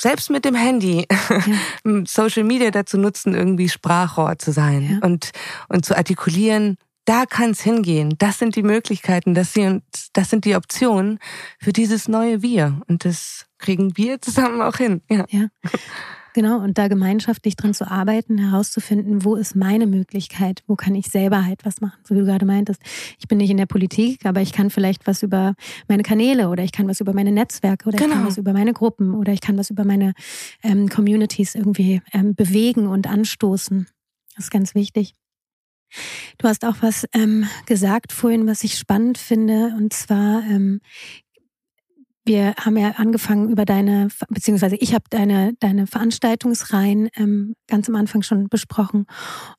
selbst mit dem Handy ja. Social Media dazu nutzen, irgendwie Sprachrohr zu sein ja. und, und zu artikulieren, da kann es hingehen. Das sind die Möglichkeiten, das sind, das sind die Optionen für dieses neue Wir. Und das kriegen wir zusammen auch hin. Ja. ja. Genau, und da gemeinschaftlich dran zu arbeiten, herauszufinden, wo ist meine Möglichkeit, wo kann ich selber halt was machen, so wie du gerade meintest. Ich bin nicht in der Politik, aber ich kann vielleicht was über meine Kanäle oder ich kann was über meine Netzwerke oder genau. ich kann genau. was über meine Gruppen oder ich kann was über meine ähm, Communities irgendwie ähm, bewegen und anstoßen. Das ist ganz wichtig. Du hast auch was ähm, gesagt vorhin, was ich spannend finde, und zwar ähm, wir haben ja angefangen über deine, beziehungsweise ich habe deine, deine Veranstaltungsreihen ähm, ganz am Anfang schon besprochen.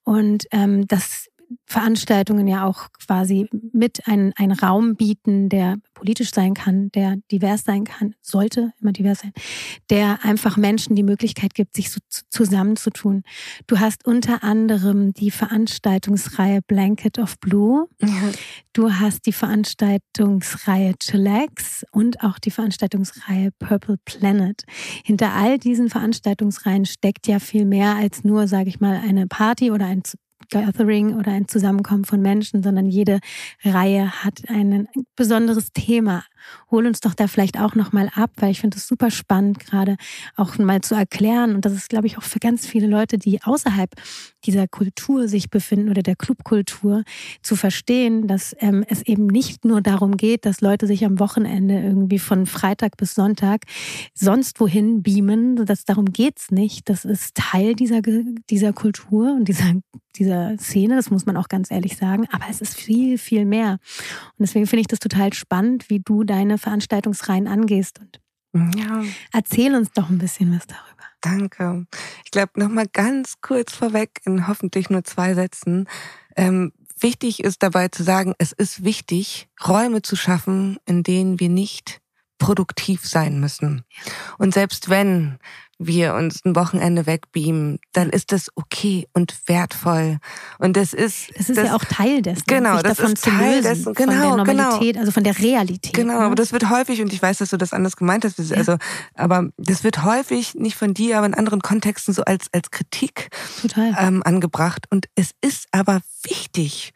Und ähm, das Veranstaltungen ja auch quasi mit einen, einen Raum bieten, der politisch sein kann, der divers sein kann, sollte immer divers sein, der einfach Menschen die Möglichkeit gibt, sich so zusammenzutun. Du hast unter anderem die Veranstaltungsreihe Blanket of Blue. Ja. Du hast die Veranstaltungsreihe Chillax und auch die Veranstaltungsreihe Purple Planet. Hinter all diesen Veranstaltungsreihen steckt ja viel mehr als nur, sage ich mal, eine Party oder ein Gathering oder ein Zusammenkommen von Menschen, sondern jede Reihe hat ein besonderes Thema. Hol uns doch da vielleicht auch nochmal ab, weil ich finde es super spannend, gerade auch mal zu erklären. Und das ist, glaube ich, auch für ganz viele Leute, die außerhalb dieser Kultur sich befinden oder der Clubkultur, zu verstehen, dass ähm, es eben nicht nur darum geht, dass Leute sich am Wochenende irgendwie von Freitag bis Sonntag sonst wohin beamen. Das, darum geht's nicht. Das ist Teil dieser, dieser Kultur und dieser, dieser Szene, das muss man auch ganz ehrlich sagen. Aber es ist viel, viel mehr. Und deswegen finde ich das total spannend, wie du deine Veranstaltungsreihen angehst. Und ja. erzähl uns doch ein bisschen was darüber. Danke. Ich glaube, nochmal ganz kurz vorweg, in hoffentlich nur zwei Sätzen. Ähm, wichtig ist dabei zu sagen, es ist wichtig, Räume zu schaffen, in denen wir nicht produktiv sein müssen. Und selbst wenn wir uns ein Wochenende wegbeamen, dann ist das okay und wertvoll. Und das ist. Es ist das, ja auch Teil dessen. Genau, das ist Teil dessen. Genau, von der genau. Normalität, genau. also von der Realität. Genau, ne? aber das wird häufig, und ich weiß, dass du das anders gemeint hast, ja. also, aber das wird häufig nicht von dir, aber in anderen Kontexten so als, als Kritik Total. Ähm, angebracht. Und es ist aber wichtig,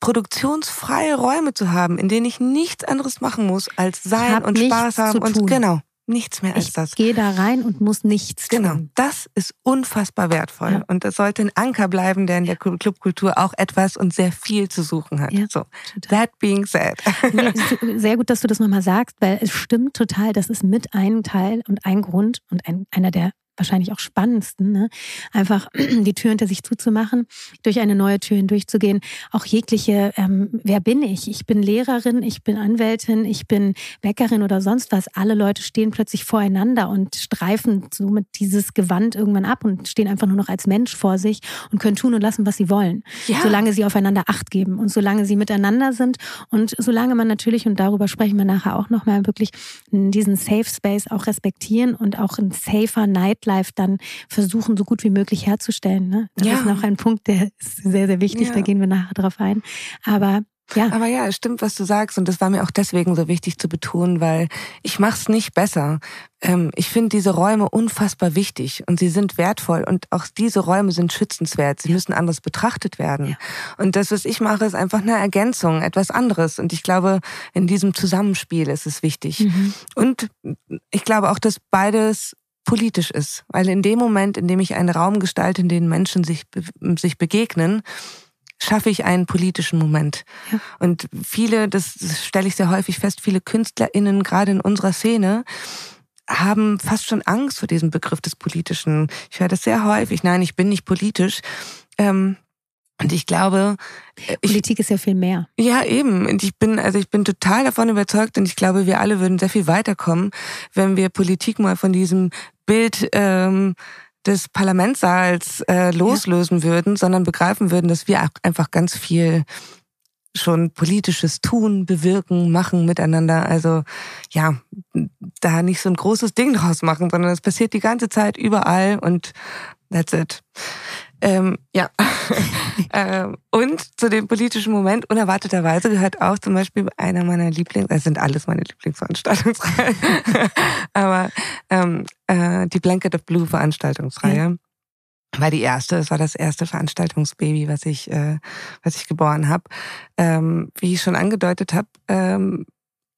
produktionsfreie Räume zu haben, in denen ich nichts anderes machen muss, als sein und Spaß haben und genau. Nichts mehr als ich das. Ich gehe da rein und muss nichts genau. tun. Genau, das ist unfassbar wertvoll. Ja. Und das sollte ein Anker bleiben, der in der Clubkultur auch etwas und sehr viel zu suchen hat. Ja, so, that being said. Sehr gut, dass du das nochmal sagst, weil es stimmt total. Das ist mit einem Teil und ein Grund und ein, einer der wahrscheinlich auch spannendsten, ne? einfach die Tür hinter sich zuzumachen, durch eine neue Tür hindurchzugehen. Auch jegliche, ähm, wer bin ich? Ich bin Lehrerin, ich bin Anwältin, ich bin Bäckerin oder sonst was. Alle Leute stehen plötzlich voreinander und streifen somit dieses Gewand irgendwann ab und stehen einfach nur noch als Mensch vor sich und können tun und lassen, was sie wollen. Ja. Solange sie aufeinander Acht geben und solange sie miteinander sind und solange man natürlich, und darüber sprechen wir nachher auch nochmal, wirklich diesen Safe Space auch respektieren und auch ein safer Night Nightlife dann versuchen, so gut wie möglich herzustellen. Ne? Das ja. ist noch ein Punkt, der ist sehr, sehr wichtig, ja. da gehen wir nachher drauf ein. Aber ja. Aber ja, es stimmt, was du sagst. Und das war mir auch deswegen so wichtig zu betonen, weil ich mach's nicht besser. Ähm, ich finde diese Räume unfassbar wichtig und sie sind wertvoll und auch diese Räume sind schützenswert. Sie müssen anders betrachtet werden. Ja. Und das, was ich mache, ist einfach eine Ergänzung, etwas anderes. Und ich glaube, in diesem Zusammenspiel ist es wichtig. Mhm. Und ich glaube auch, dass beides politisch ist. Weil in dem Moment, in dem ich einen Raum gestalte, in dem Menschen sich, sich begegnen, schaffe ich einen politischen Moment. Ja. Und viele, das, das stelle ich sehr häufig fest, viele KünstlerInnen, gerade in unserer Szene, haben fast schon Angst vor diesem Begriff des Politischen. Ich höre das sehr häufig. Nein, ich bin nicht politisch. Ähm, und ich glaube, äh, Politik ist ja viel mehr. Ja, eben. Und ich bin, also ich bin total davon überzeugt und ich glaube, wir alle würden sehr viel weiterkommen, wenn wir Politik mal von diesem Bild ähm, des Parlamentssaals äh, loslösen ja. würden, sondern begreifen würden, dass wir einfach ganz viel schon politisches tun, bewirken, machen miteinander. Also ja, da nicht so ein großes Ding draus machen, sondern es passiert die ganze Zeit überall und that's it. Ähm, ja. ähm, und zu dem politischen Moment unerwarteterweise gehört auch zum Beispiel einer meiner Lieblings, es sind alles meine Lieblingsveranstaltungsreihen, aber ähm, äh, die Blanket of Blue Veranstaltungsreihe. Mhm. War die erste, es war das erste Veranstaltungsbaby, was ich, äh, was ich geboren habe. Ähm, wie ich schon angedeutet habe, ähm,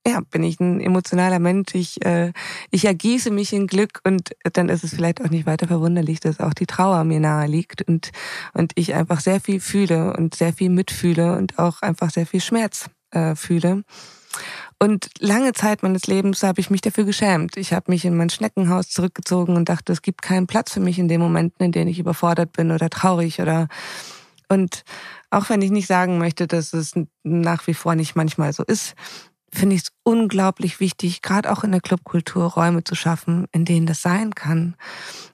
ja, bin ich ein emotionaler Mensch. Ich, äh, ich ergieße mich in Glück und dann ist es vielleicht auch nicht weiter verwunderlich, dass auch die Trauer mir nahe liegt und, und ich einfach sehr viel fühle und sehr viel mitfühle und auch einfach sehr viel Schmerz äh, fühle. Und lange Zeit meines Lebens habe ich mich dafür geschämt. Ich habe mich in mein Schneckenhaus zurückgezogen und dachte, es gibt keinen Platz für mich in den Momenten, in denen ich überfordert bin oder traurig oder und auch wenn ich nicht sagen möchte, dass es nach wie vor nicht manchmal so ist, finde ich es unglaublich wichtig, gerade auch in der Clubkultur Räume zu schaffen, in denen das sein kann,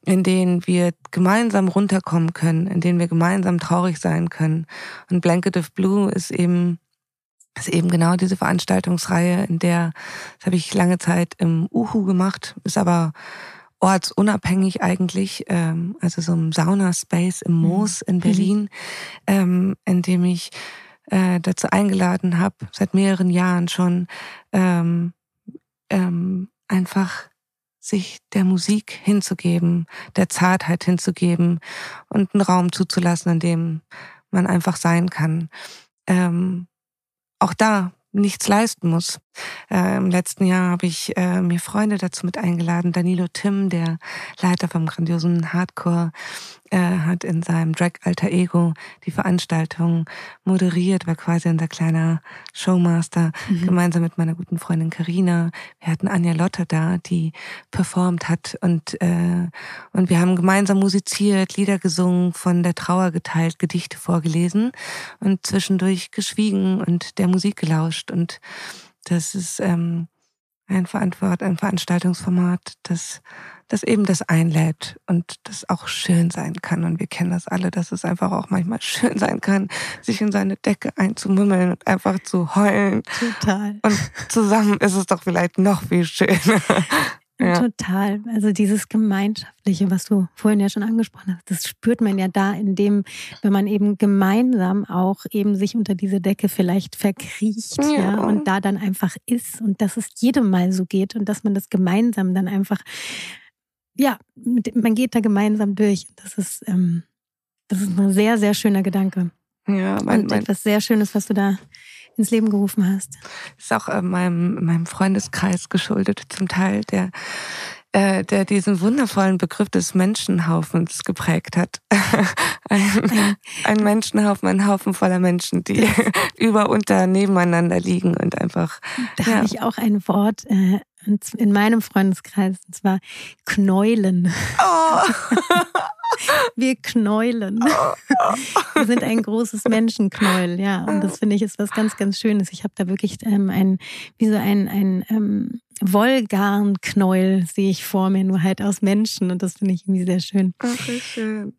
in denen wir gemeinsam runterkommen können, in denen wir gemeinsam traurig sein können. Und Blanket of Blue ist eben ist eben genau diese Veranstaltungsreihe, in der, das habe ich lange Zeit im Uhu gemacht, ist aber ortsunabhängig eigentlich, ähm, also so ein Sauna-Space im Moos in mhm. Berlin, ähm, in dem ich äh, dazu eingeladen habe, seit mehreren Jahren schon, ähm, ähm, einfach sich der Musik hinzugeben, der Zartheit hinzugeben und einen Raum zuzulassen, in dem man einfach sein kann. Ähm, auch da nichts leisten muss. Äh, Im letzten Jahr habe ich äh, mir Freunde dazu mit eingeladen. Danilo Tim, der Leiter vom grandiosen Hardcore, äh, hat in seinem Drag Alter Ego die Veranstaltung moderiert, war quasi unser kleiner Showmaster, mhm. gemeinsam mit meiner guten Freundin Karina. Wir hatten Anja Lotte da, die performt hat und äh, und wir haben gemeinsam musiziert, Lieder gesungen, von der Trauer geteilt, Gedichte vorgelesen und zwischendurch geschwiegen und der Musik gelauscht und das ist ähm, ein, Verantwort, ein Veranstaltungsformat, das, das eben das einlädt und das auch schön sein kann. Und wir kennen das alle, dass es einfach auch manchmal schön sein kann, sich in seine Decke einzumümmeln und einfach zu heulen. Total. Und zusammen ist es doch vielleicht noch viel schöner. Ja. Total. Also dieses Gemeinschaftliche, was du vorhin ja schon angesprochen hast, das spürt man ja da, in dem, wenn man eben gemeinsam auch eben sich unter diese Decke vielleicht verkriecht, ja, ja und da dann einfach ist und dass es jedem mal so geht und dass man das gemeinsam dann einfach, ja, man geht da gemeinsam durch. Das ist, ähm, das ist ein sehr, sehr schöner Gedanke. Ja, mein, und etwas sehr Schönes, was du da ins Leben gerufen hast? Ist auch äh, meinem, meinem Freundeskreis geschuldet, zum Teil, der äh, der diesen wundervollen Begriff des Menschenhaufens geprägt hat. ein, ein Menschenhaufen, ein Haufen voller Menschen, die über unter nebeneinander liegen und einfach. Da ja. habe ich auch ein Wort äh, in meinem Freundeskreis, und zwar Knäulen. Oh. Wir knäulen. Wir sind ein großes Menschenknäuel, ja. Und das finde ich ist was ganz, ganz Schönes. Ich habe da wirklich ähm, ein, wie so ein, ein ähm, Wollgarnknäuel sehe ich vor mir, nur halt aus Menschen. Und das finde ich irgendwie sehr schön. Okay, schön.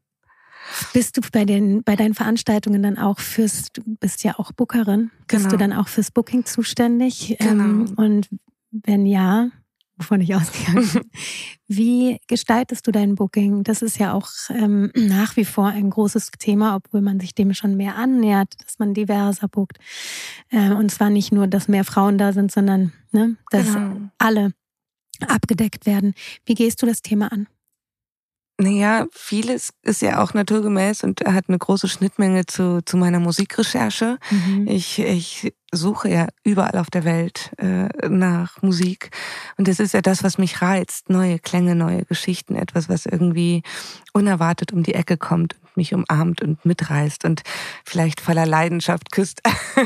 Bist du bei den bei deinen Veranstaltungen dann auch fürs, du bist ja auch Bookerin, bist genau. du dann auch fürs Booking zuständig? Genau. Ähm, und wenn ja, wovon ich ausgegangen bin, wie gestaltest du dein Booking? Das ist ja auch ähm, nach wie vor ein großes Thema, obwohl man sich dem schon mehr annähert, dass man diverser bookt. Äh, und zwar nicht nur, dass mehr Frauen da sind, sondern ne, dass genau. alle abgedeckt werden. Wie gehst du das Thema an? Naja, vieles ist ja auch naturgemäß und hat eine große Schnittmenge zu, zu meiner Musikrecherche. Mhm. Ich, ich suche ja überall auf der Welt äh, nach Musik. Und das ist ja das, was mich reizt. Neue Klänge, neue Geschichten, etwas, was irgendwie unerwartet um die Ecke kommt und mich umarmt und mitreißt und vielleicht voller Leidenschaft küsst.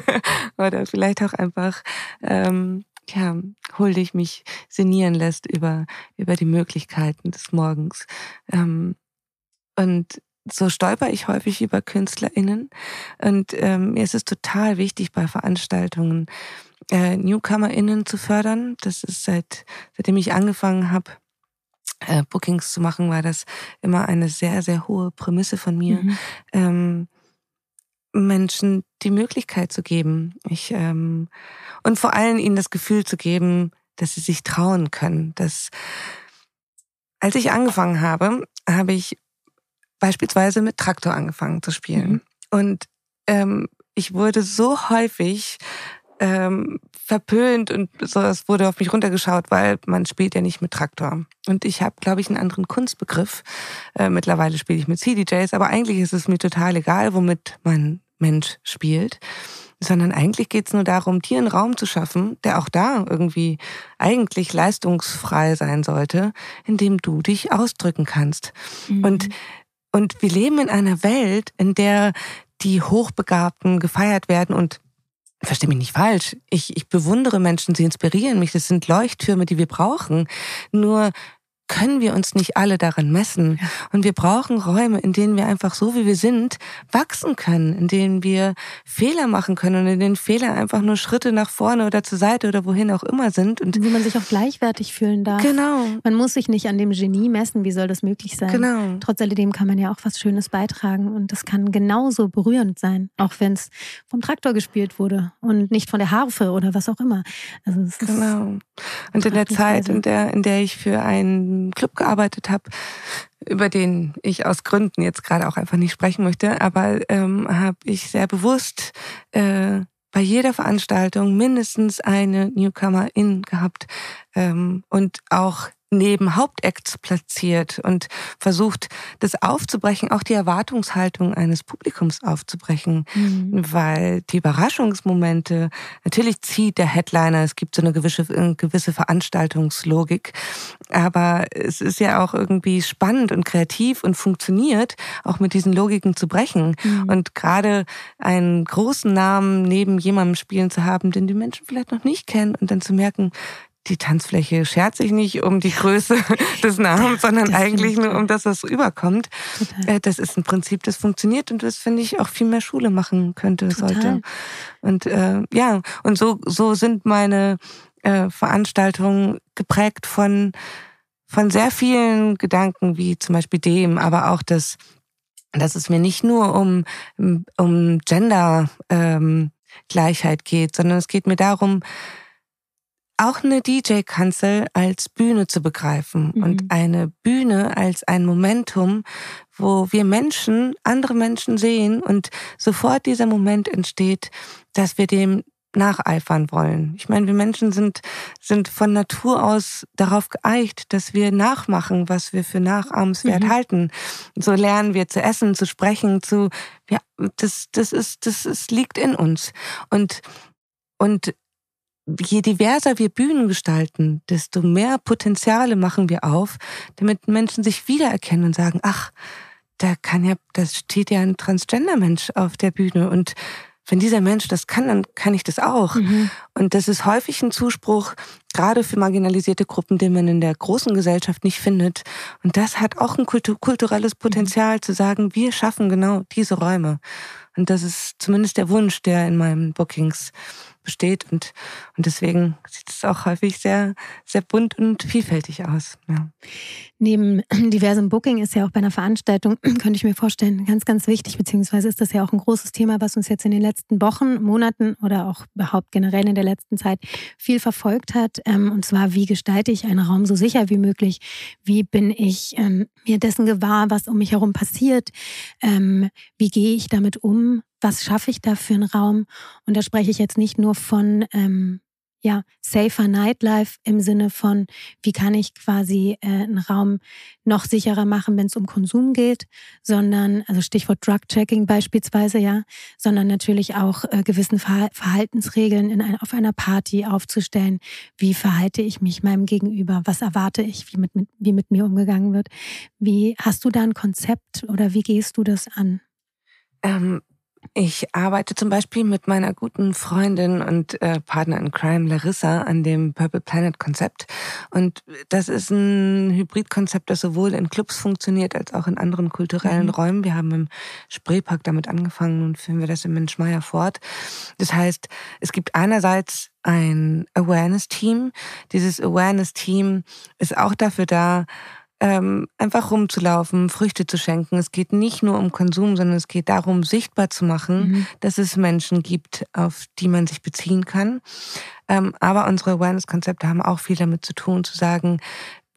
Oder vielleicht auch einfach ähm, ja, huldig mich sinnieren lässt über, über die Möglichkeiten des Morgens. Ähm, und so stolper ich häufig über KünstlerInnen. Und ähm, mir ist es total wichtig, bei Veranstaltungen äh, NewcomerInnen zu fördern. Das ist seit, seitdem ich angefangen habe, äh, Bookings zu machen, war das immer eine sehr, sehr hohe Prämisse von mir. Mhm. Ähm, Menschen die Möglichkeit zu geben. Ich, ähm, und vor allem ihnen das Gefühl zu geben, dass sie sich trauen können. Dass, als ich angefangen habe, habe ich beispielsweise mit Traktor angefangen zu spielen. Mhm. Und ähm, ich wurde so häufig ähm, verpönt und so, es wurde auf mich runtergeschaut, weil man spielt ja nicht mit Traktor. Und ich habe, glaube ich, einen anderen Kunstbegriff. Äh, mittlerweile spiele ich mit CDJs, aber eigentlich ist es mir total egal, womit man Mensch spielt. sondern eigentlich geht es nur darum, dir einen Raum zu schaffen, der auch da irgendwie eigentlich leistungsfrei sein sollte, in dem du dich ausdrücken kannst. Mhm. Und, und wir leben in einer Welt, in der die Hochbegabten gefeiert werden und Versteh mich nicht falsch. Ich, ich bewundere Menschen, sie inspirieren mich. Das sind Leuchttürme, die wir brauchen. Nur können wir uns nicht alle daran messen. Und wir brauchen Räume, in denen wir einfach so, wie wir sind, wachsen können, in denen wir Fehler machen können und in denen Fehler einfach nur Schritte nach vorne oder zur Seite oder wohin auch immer sind. Und wie man sich auch gleichwertig fühlen darf. Genau. Man muss sich nicht an dem Genie messen. Wie soll das möglich sein? Genau. Trotz alledem kann man ja auch was Schönes beitragen und das kann genauso berührend sein, auch wenn es vom Traktor gespielt wurde und nicht von der Harfe oder was auch immer. Also genau. Und in der Zeit, in der, in der ich für einen Club gearbeitet habe, über den ich aus Gründen jetzt gerade auch einfach nicht sprechen möchte, aber ähm, habe ich sehr bewusst äh, bei jeder Veranstaltung mindestens eine Newcomer-In gehabt ähm, und auch neben Hauptacts platziert und versucht, das aufzubrechen, auch die Erwartungshaltung eines Publikums aufzubrechen, mhm. weil die Überraschungsmomente, natürlich zieht der Headliner, es gibt so eine gewisse, eine gewisse Veranstaltungslogik, aber es ist ja auch irgendwie spannend und kreativ und funktioniert, auch mit diesen Logiken zu brechen mhm. und gerade einen großen Namen neben jemandem spielen zu haben, den die Menschen vielleicht noch nicht kennen und dann zu merken, die Tanzfläche schert sich nicht um die Größe des Namens, sondern eigentlich nur um das, was rüberkommt. Total. Äh, das ist ein Prinzip, das funktioniert und das finde ich auch viel mehr Schule machen könnte, Total. sollte. Und äh, ja, und so, so sind meine äh, Veranstaltungen geprägt von, von sehr vielen Gedanken, wie zum Beispiel dem, aber auch das, dass es mir nicht nur um, um Gender ähm, Gleichheit geht, sondern es geht mir darum, auch eine DJ-Kanzel als Bühne zu begreifen mhm. und eine Bühne als ein Momentum, wo wir Menschen, andere Menschen sehen und sofort dieser Moment entsteht, dass wir dem nacheifern wollen. Ich meine, wir Menschen sind, sind von Natur aus darauf geeicht, dass wir nachmachen, was wir für nachahmenswert mhm. halten. So lernen wir zu essen, zu sprechen, zu, ja, das, das ist, das ist, liegt in uns. Und, und je diverser wir Bühnen gestalten, desto mehr Potenziale machen wir auf, damit Menschen sich wiedererkennen und sagen, ach, da kann ja, da steht ja ein Transgender-Mensch auf der Bühne und wenn dieser Mensch das kann, dann kann ich das auch. Mhm. Und das ist häufig ein Zuspruch, gerade für marginalisierte Gruppen, den man in der großen Gesellschaft nicht findet. Und das hat auch ein kulturelles Potenzial mhm. zu sagen, wir schaffen genau diese Räume. Und das ist zumindest der Wunsch, der in meinen Bookings besteht. Und, und deswegen sieht es auch häufig sehr, sehr bunt und vielfältig aus. Ja. Neben diversem Booking ist ja auch bei einer Veranstaltung, könnte ich mir vorstellen, ganz, ganz wichtig, beziehungsweise ist das ja auch ein großes Thema, was uns jetzt in den letzten Wochen, Monaten oder auch überhaupt generell in der letzten Zeit viel verfolgt hat. Ähm, und zwar, wie gestalte ich einen Raum so sicher wie möglich? Wie bin ich ähm, mir dessen gewahr, was um mich herum passiert? Ähm, wie gehe ich damit um? Was schaffe ich da für einen Raum? Und da spreche ich jetzt nicht nur von ähm, ja, safer Nightlife im Sinne von, wie kann ich quasi äh, einen Raum noch sicherer machen, wenn es um Konsum geht, sondern, also Stichwort Drug-Checking beispielsweise, ja, sondern natürlich auch äh, gewissen Verhaltensregeln in ein, auf einer Party aufzustellen. Wie verhalte ich mich meinem Gegenüber? Was erwarte ich, wie mit, mit, wie mit mir umgegangen wird? Wie hast du da ein Konzept oder wie gehst du das an? Ähm, ich arbeite zum Beispiel mit meiner guten Freundin und äh, Partner in Crime Larissa an dem Purple Planet Konzept. Und das ist ein Hybridkonzept, das sowohl in Clubs funktioniert als auch in anderen kulturellen mhm. Räumen. Wir haben im Spreepark damit angefangen und führen wir das im Menschmeier fort. Das heißt, es gibt einerseits ein Awareness-Team. Dieses Awareness-Team ist auch dafür da, ähm, einfach rumzulaufen, Früchte zu schenken. Es geht nicht nur um Konsum, sondern es geht darum, sichtbar zu machen, mhm. dass es Menschen gibt, auf die man sich beziehen kann. Ähm, aber unsere Awareness-Konzepte haben auch viel damit zu tun, zu sagen,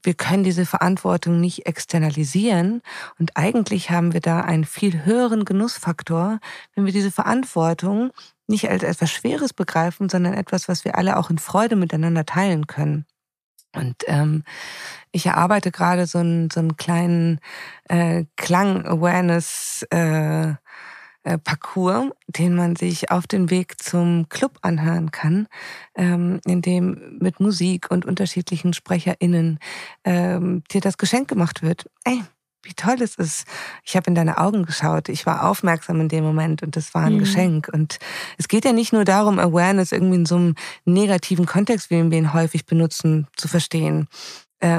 wir können diese Verantwortung nicht externalisieren. Und eigentlich haben wir da einen viel höheren Genussfaktor, wenn wir diese Verantwortung nicht als etwas Schweres begreifen, sondern etwas, was wir alle auch in Freude miteinander teilen können. Und ähm, ich erarbeite gerade so einen, so einen kleinen äh, Klang-Awareness- äh, äh, den man sich auf den Weg zum Club anhören kann, ähm, in dem mit Musik und unterschiedlichen SprecherInnen ähm, dir das Geschenk gemacht wird. Ey, wie toll es ist. Ich habe in deine Augen geschaut. Ich war aufmerksam in dem Moment und das war ein mhm. Geschenk. Und es geht ja nicht nur darum, Awareness irgendwie in so einem negativen Kontext, wie wir ihn häufig benutzen, zu verstehen,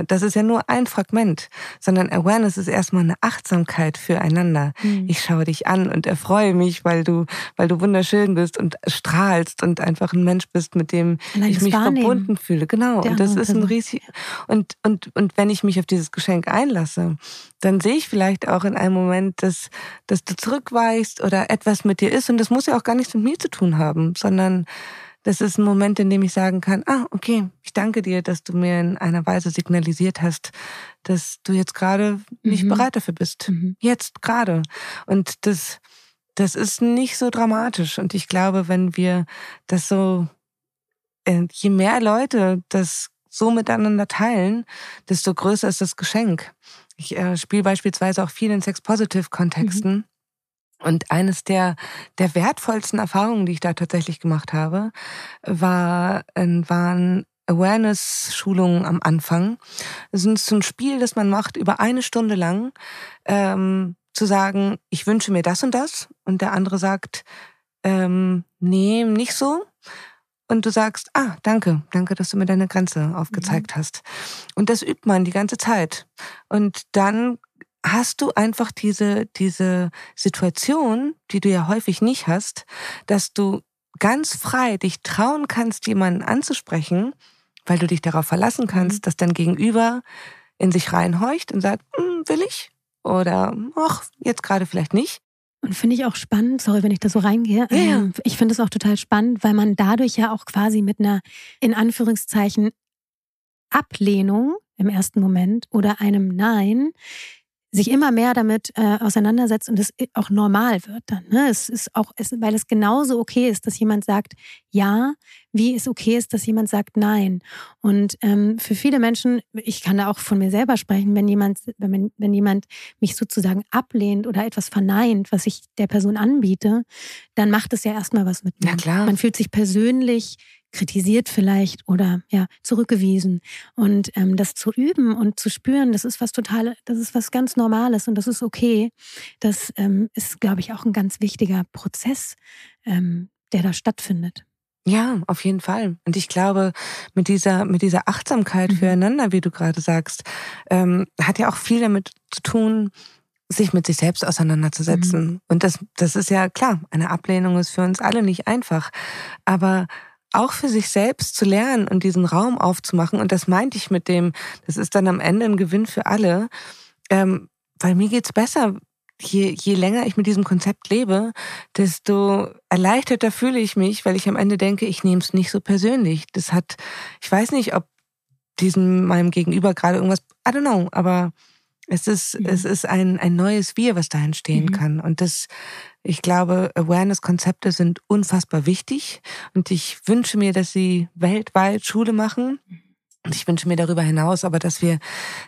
das ist ja nur ein Fragment, sondern Awareness ist erstmal eine Achtsamkeit füreinander. Mhm. Ich schaue dich an und erfreue mich, weil du, weil du wunderschön bist und strahlst und einfach ein Mensch bist, mit dem Allein ich mich verbunden fühle. Genau. und das ist ein riesig, und, und, und wenn ich mich auf dieses Geschenk einlasse, dann sehe ich vielleicht auch in einem Moment, dass, dass du zurückweichst oder etwas mit dir ist. Und das muss ja auch gar nichts mit mir zu tun haben, sondern das ist ein Moment, in dem ich sagen kann, ah, okay, ich danke dir, dass du mir in einer Weise signalisiert hast, dass du jetzt gerade nicht mhm. bereit dafür bist. Mhm. Jetzt gerade. Und das, das ist nicht so dramatisch. Und ich glaube, wenn wir das so, äh, je mehr Leute das so miteinander teilen, desto größer ist das Geschenk. Ich äh, spiele beispielsweise auch viel in Sex-Positive-Kontexten. Mhm. Und eines der, der wertvollsten Erfahrungen, die ich da tatsächlich gemacht habe, war, waren Awareness-Schulungen am Anfang. Das ist so ein Spiel, das man macht über eine Stunde lang, ähm, zu sagen, ich wünsche mir das und das. Und der andere sagt, ähm, nee, nicht so. Und du sagst, ah, danke, danke, dass du mir deine Grenze aufgezeigt mhm. hast. Und das übt man die ganze Zeit. Und dann hast du einfach diese, diese Situation, die du ja häufig nicht hast, dass du ganz frei dich trauen kannst, jemanden anzusprechen, weil du dich darauf verlassen kannst, mhm. dass dein Gegenüber in sich reinhorcht und sagt, hm, will ich? Oder, ach, jetzt gerade vielleicht nicht. Und finde ich auch spannend, sorry, wenn ich da so reingehe. Ja, ja. Ähm, ich finde es auch total spannend, weil man dadurch ja auch quasi mit einer, in Anführungszeichen, Ablehnung im ersten Moment oder einem Nein sich immer mehr damit äh, auseinandersetzt und es auch normal wird dann. Ne? Es ist auch, es, weil es genauso okay ist, dass jemand sagt ja, wie es okay ist, dass jemand sagt nein. Und ähm, für viele Menschen, ich kann da auch von mir selber sprechen, wenn jemand, wenn, wenn jemand mich sozusagen ablehnt oder etwas verneint, was ich der Person anbiete, dann macht es ja erstmal was mit mir. Ja, klar. Man fühlt sich persönlich kritisiert vielleicht oder ja zurückgewiesen und ähm, das zu üben und zu spüren, das ist was total, das ist was ganz Normales und das ist okay. Das ähm, ist, glaube ich, auch ein ganz wichtiger Prozess, ähm, der da stattfindet. Ja, auf jeden Fall. Und ich glaube, mit dieser, mit dieser Achtsamkeit mhm. füreinander, wie du gerade sagst, ähm, hat ja auch viel damit zu tun, sich mit sich selbst auseinanderzusetzen. Mhm. Und das, das ist ja klar, eine Ablehnung ist für uns alle nicht einfach. Aber auch für sich selbst zu lernen und diesen Raum aufzumachen. Und das meinte ich mit dem, das ist dann am Ende ein Gewinn für alle, ähm, weil mir geht's besser. Je, je länger ich mit diesem Konzept lebe, desto erleichterter fühle ich mich, weil ich am Ende denke, ich nehme es nicht so persönlich. Das hat, ich weiß nicht, ob diesem meinem Gegenüber gerade irgendwas, I don't know, aber es ist, mhm. es ist ein, ein neues Wir, was da entstehen mhm. kann. Und das, ich glaube, Awareness-Konzepte sind unfassbar wichtig. Und ich wünsche mir, dass sie weltweit Schule machen. Und ich wünsche mir darüber hinaus aber, dass wir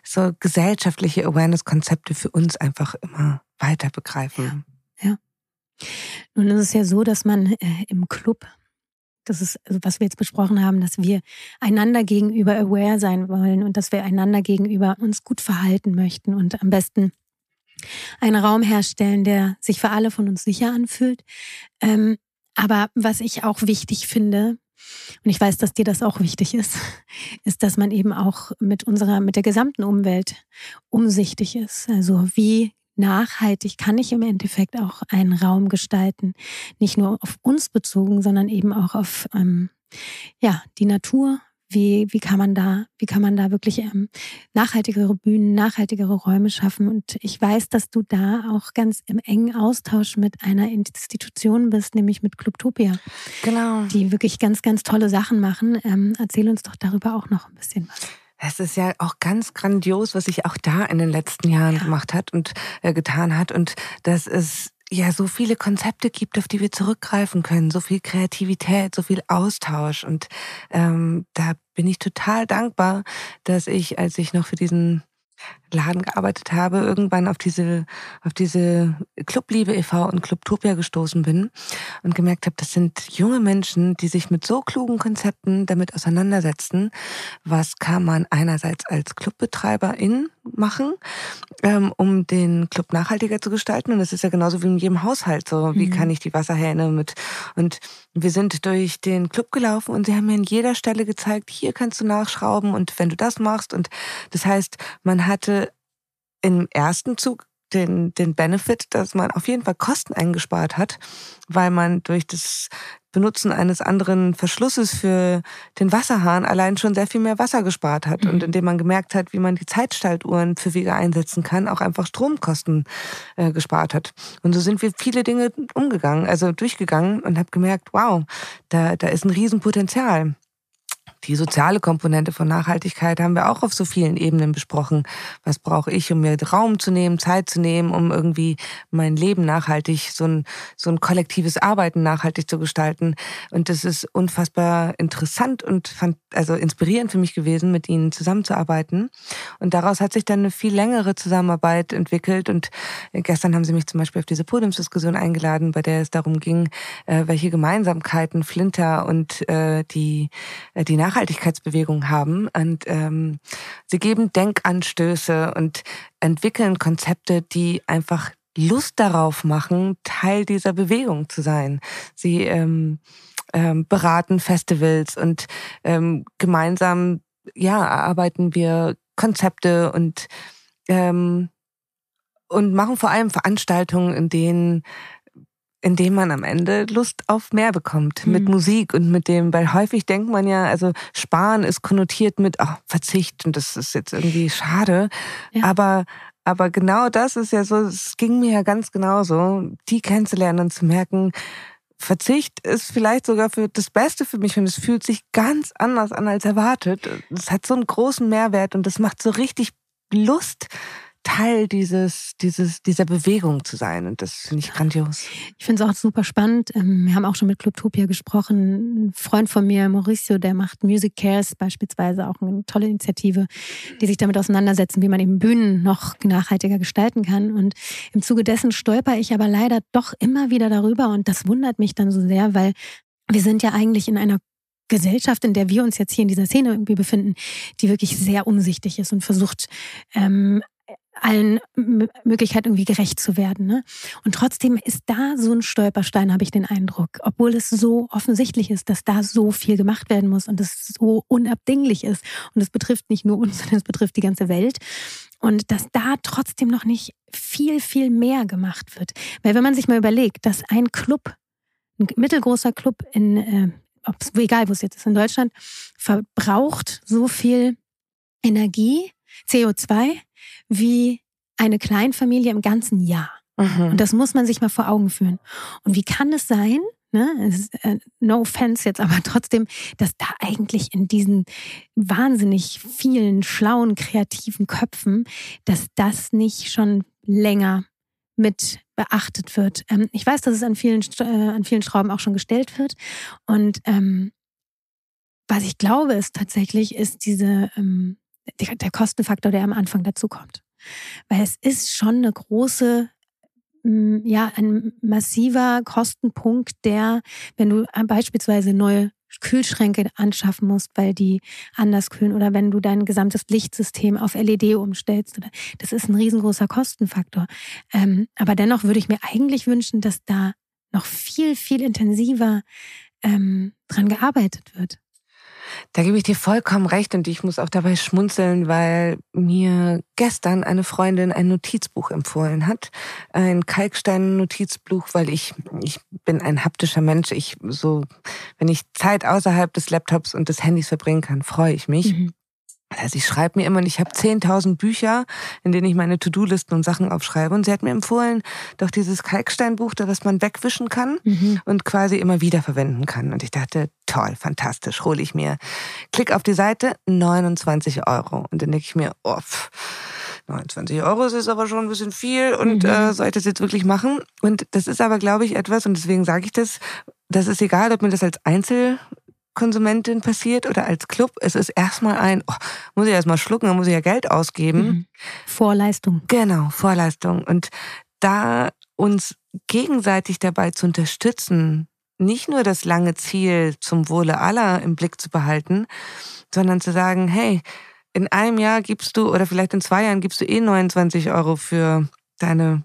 so gesellschaftliche Awareness-Konzepte für uns einfach immer weiter begreifen. Ja. ja. Nun ist es ja so, dass man äh, im Club das ist, also was wir jetzt besprochen haben, dass wir einander gegenüber aware sein wollen und dass wir einander gegenüber uns gut verhalten möchten und am besten einen Raum herstellen, der sich für alle von uns sicher anfühlt. Ähm, aber was ich auch wichtig finde, und ich weiß, dass dir das auch wichtig ist, ist, dass man eben auch mit unserer, mit der gesamten Umwelt umsichtig ist. Also wie nachhaltig kann ich im Endeffekt auch einen Raum gestalten. Nicht nur auf uns bezogen, sondern eben auch auf ähm, ja, die Natur. Wie, wie kann man da, wie kann man da wirklich ähm, nachhaltigere Bühnen, nachhaltigere Räume schaffen? Und ich weiß, dass du da auch ganz im engen Austausch mit einer Institution bist, nämlich mit Clubtopia. Genau. Die wirklich ganz, ganz tolle Sachen machen. Ähm, erzähl uns doch darüber auch noch ein bisschen was. Es ist ja auch ganz grandios, was sich auch da in den letzten Jahren ja. gemacht hat und äh, getan hat. Und dass es ja so viele Konzepte gibt, auf die wir zurückgreifen können, so viel Kreativität, so viel Austausch. Und ähm, da bin ich total dankbar, dass ich, als ich noch für diesen Laden gearbeitet habe, irgendwann auf diese, auf diese Clubliebe e.V. und Clubtopia gestoßen bin und gemerkt habe, das sind junge Menschen, die sich mit so klugen Konzepten damit auseinandersetzen. Was kann man einerseits als Clubbetreiberin machen, um den Club nachhaltiger zu gestalten? Und das ist ja genauso wie in jedem Haushalt so. Wie mhm. kann ich die Wasserhähne mit, und wir sind durch den Club gelaufen und sie haben mir an jeder Stelle gezeigt, hier kannst du nachschrauben und wenn du das machst und das heißt, man hatte im ersten Zug den, den Benefit, dass man auf jeden Fall Kosten eingespart hat, weil man durch das Benutzen eines anderen Verschlusses für den Wasserhahn allein schon sehr viel mehr Wasser gespart hat. Mhm. Und indem man gemerkt hat, wie man die Zeitschaltuhren für Wege einsetzen kann, auch einfach Stromkosten äh, gespart hat. Und so sind wir viele Dinge umgegangen, also durchgegangen und habe gemerkt, wow, da, da ist ein Riesenpotenzial. Die soziale Komponente von Nachhaltigkeit haben wir auch auf so vielen Ebenen besprochen. Was brauche ich, um mir Raum zu nehmen, Zeit zu nehmen, um irgendwie mein Leben nachhaltig, so ein, so ein kollektives Arbeiten nachhaltig zu gestalten. Und das ist unfassbar interessant und fand, also inspirierend für mich gewesen, mit ihnen zusammenzuarbeiten. Und daraus hat sich dann eine viel längere Zusammenarbeit entwickelt. Und gestern haben sie mich zum Beispiel auf diese Podiumsdiskussion eingeladen, bei der es darum ging, äh, welche Gemeinsamkeiten Flinter und äh, die, äh, die Nachhaltigkeitsbewegung haben. Und ähm, sie geben Denkanstöße und entwickeln Konzepte, die einfach Lust darauf machen, Teil dieser Bewegung zu sein. Sie ähm, ähm, beraten Festivals und ähm, gemeinsam ja erarbeiten wir Konzepte und ähm, und machen vor allem Veranstaltungen, in denen indem man am Ende Lust auf mehr bekommt mhm. mit Musik und mit dem, weil häufig denkt man ja, also Sparen ist konnotiert mit ach, Verzicht und das ist jetzt irgendwie schade, ja. aber aber genau das ist ja so, es ging mir ja ganz genauso, die kennenzulernen und zu merken, Verzicht ist vielleicht sogar für das Beste für mich und es fühlt sich ganz anders an als erwartet. Es hat so einen großen Mehrwert und das macht so richtig Lust, Teil dieses, dieses, dieser Bewegung zu sein. Und das finde ich grandios. Ich finde es auch super spannend. Ähm, wir haben auch schon mit Clubtopia gesprochen. Ein Freund von mir, Mauricio, der macht Music Cares beispielsweise, auch eine tolle Initiative, die sich damit auseinandersetzen, wie man eben Bühnen noch nachhaltiger gestalten kann. Und im Zuge dessen stolper ich aber leider doch immer wieder darüber. Und das wundert mich dann so sehr, weil wir sind ja eigentlich in einer Gesellschaft, in der wir uns jetzt hier in dieser Szene irgendwie befinden, die wirklich sehr umsichtig ist und versucht, ähm, allen Möglichkeiten irgendwie gerecht zu werden. Ne? Und trotzdem ist da so ein Stolperstein, habe ich den Eindruck, obwohl es so offensichtlich ist, dass da so viel gemacht werden muss und es so unabdinglich ist. Und es betrifft nicht nur uns, sondern es betrifft die ganze Welt. Und dass da trotzdem noch nicht viel, viel mehr gemacht wird. Weil wenn man sich mal überlegt, dass ein Club, ein mittelgroßer Club in, äh, ob's, egal wo es jetzt ist, in Deutschland, verbraucht so viel Energie, CO2, wie eine Kleinfamilie im ganzen Jahr. Mhm. Und das muss man sich mal vor Augen führen. Und wie kann es sein, ne, ist, äh, no offense jetzt, aber trotzdem, dass da eigentlich in diesen wahnsinnig vielen schlauen, kreativen Köpfen, dass das nicht schon länger mit beachtet wird. Ähm, ich weiß, dass es an vielen, äh, an vielen Schrauben auch schon gestellt wird. Und ähm, was ich glaube, ist tatsächlich, ist diese, ähm, der Kostenfaktor, der am Anfang dazu kommt. Weil es ist schon eine große, mm, ja, ein massiver Kostenpunkt, der, wenn du beispielsweise neue Kühlschränke anschaffen musst, weil die anders kühlen oder wenn du dein gesamtes Lichtsystem auf LED umstellst. Das ist ein riesengroßer Kostenfaktor. Ähm, aber dennoch würde ich mir eigentlich wünschen, dass da noch viel, viel intensiver ähm, dran gearbeitet wird. Da gebe ich dir vollkommen recht und ich muss auch dabei schmunzeln, weil mir gestern eine Freundin ein Notizbuch empfohlen hat. Ein Kalkstein-Notizbuch, weil ich, ich bin ein haptischer Mensch. Ich so, wenn ich Zeit außerhalb des Laptops und des Handys verbringen kann, freue ich mich. Mhm. Also ich schreibe mir immer, und ich habe 10.000 Bücher, in denen ich meine To-Do-Listen und Sachen aufschreibe. Und sie hat mir empfohlen, doch dieses Kalksteinbuch, da was man wegwischen kann mhm. und quasi immer wieder verwenden kann. Und ich dachte, toll, fantastisch, hole ich mir. Klick auf die Seite, 29 Euro. Und dann denke ich mir, oh, 29 Euro ist aber schon ein bisschen viel und mhm. äh, soll ich das jetzt wirklich machen? Und das ist aber, glaube ich, etwas, und deswegen sage ich das, das ist egal, ob man das als Einzel Konsumentin passiert oder als Club. Es ist erstmal ein, oh, muss ich erstmal schlucken, dann muss ich ja Geld ausgeben. Mhm. Vorleistung. Genau, Vorleistung. Und da uns gegenseitig dabei zu unterstützen, nicht nur das lange Ziel zum Wohle aller im Blick zu behalten, sondern zu sagen, hey, in einem Jahr gibst du oder vielleicht in zwei Jahren gibst du eh 29 Euro für deine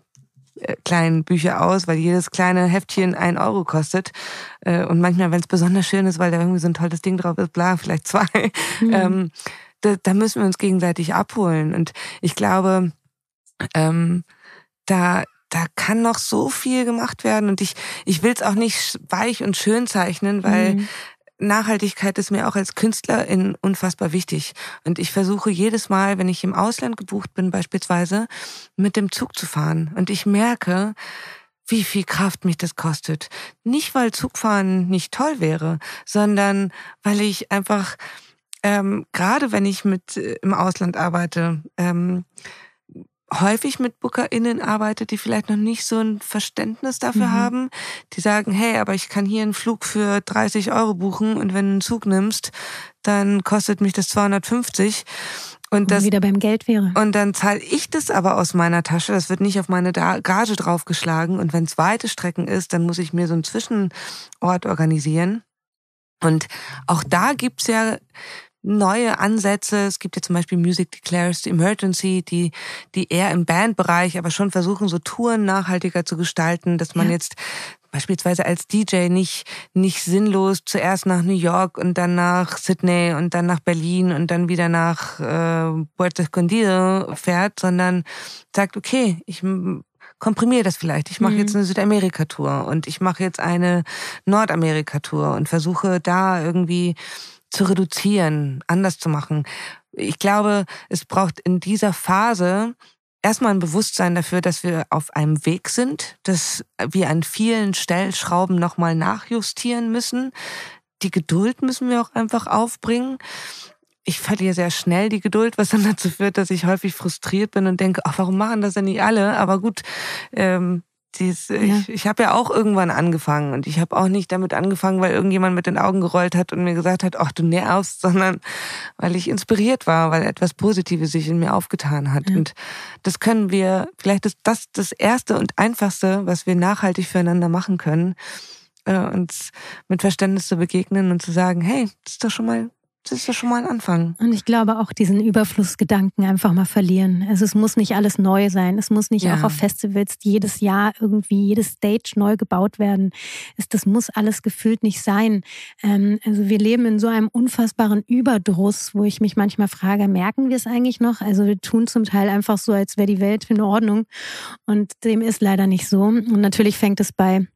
kleinen Bücher aus, weil jedes kleine Heftchen ein Euro kostet. Äh, und manchmal, wenn es besonders schön ist, weil da irgendwie so ein tolles Ding drauf ist, bla, vielleicht zwei. Mhm. Ähm, da, da, müssen wir uns gegenseitig abholen. Und ich glaube, ähm, da, da kann noch so viel gemacht werden. Und ich, ich will es auch nicht weich und schön zeichnen, weil mhm. Nachhaltigkeit ist mir auch als Künstlerin unfassbar wichtig. Und ich versuche jedes Mal, wenn ich im Ausland gebucht bin, beispielsweise, mit dem Zug zu fahren. Und ich merke, wie viel Kraft mich das kostet. Nicht, weil Zugfahren nicht toll wäre, sondern weil ich einfach, ähm, gerade wenn ich mit äh, im Ausland arbeite, ähm, häufig mit BookerInnen arbeite, die vielleicht noch nicht so ein Verständnis dafür mhm. haben. Die sagen, hey, aber ich kann hier einen Flug für 30 Euro buchen und wenn du einen Zug nimmst, dann kostet mich das 250. Und das wieder beim Geld wäre. Und dann zahle ich das aber aus meiner Tasche. Das wird nicht auf meine Gage draufgeschlagen. Und wenn es weite Strecken ist, dann muss ich mir so einen Zwischenort organisieren. Und auch da gibt's ja neue Ansätze. Es gibt ja zum Beispiel Music Declares the Emergency, die, die eher im Bandbereich aber schon versuchen, so Touren nachhaltiger zu gestalten, dass man ja. jetzt beispielsweise als DJ nicht, nicht sinnlos zuerst nach New York und dann nach Sydney und dann nach Berlin und dann wieder nach äh, Puerto Escondido fährt, sondern sagt, okay, ich komprimiere das vielleicht. Ich mache mhm. jetzt eine Südamerika-Tour und ich mache jetzt eine Nordamerika-Tour und versuche da irgendwie zu reduzieren, anders zu machen. Ich glaube, es braucht in dieser Phase erstmal ein Bewusstsein dafür, dass wir auf einem Weg sind, dass wir an vielen Stellschrauben nochmal nachjustieren müssen. Die Geduld müssen wir auch einfach aufbringen. Ich verliere sehr schnell die Geduld, was dann dazu führt, dass ich häufig frustriert bin und denke, ach, warum machen das denn nicht alle? Aber gut, ähm, dies, ja. ich, ich habe ja auch irgendwann angefangen und ich habe auch nicht damit angefangen, weil irgendjemand mit den Augen gerollt hat und mir gesagt hat, ach du nervst, sondern weil ich inspiriert war, weil etwas Positives sich in mir aufgetan hat. Ja. Und das können wir, vielleicht ist das das Erste und Einfachste, was wir nachhaltig füreinander machen können, äh, uns mit Verständnis zu begegnen und zu sagen, hey, das ist doch schon mal das ist ja schon mal ein Anfang. Und ich glaube auch diesen Überflussgedanken einfach mal verlieren. Also es muss nicht alles neu sein. Es muss nicht ja. auch auf Festivals jedes Jahr irgendwie jedes Stage neu gebaut werden. Das muss alles gefühlt nicht sein. Ähm, also wir leben in so einem unfassbaren Überdruss, wo ich mich manchmal frage, merken wir es eigentlich noch? Also wir tun zum Teil einfach so, als wäre die Welt in Ordnung. Und dem ist leider nicht so. Und natürlich fängt es bei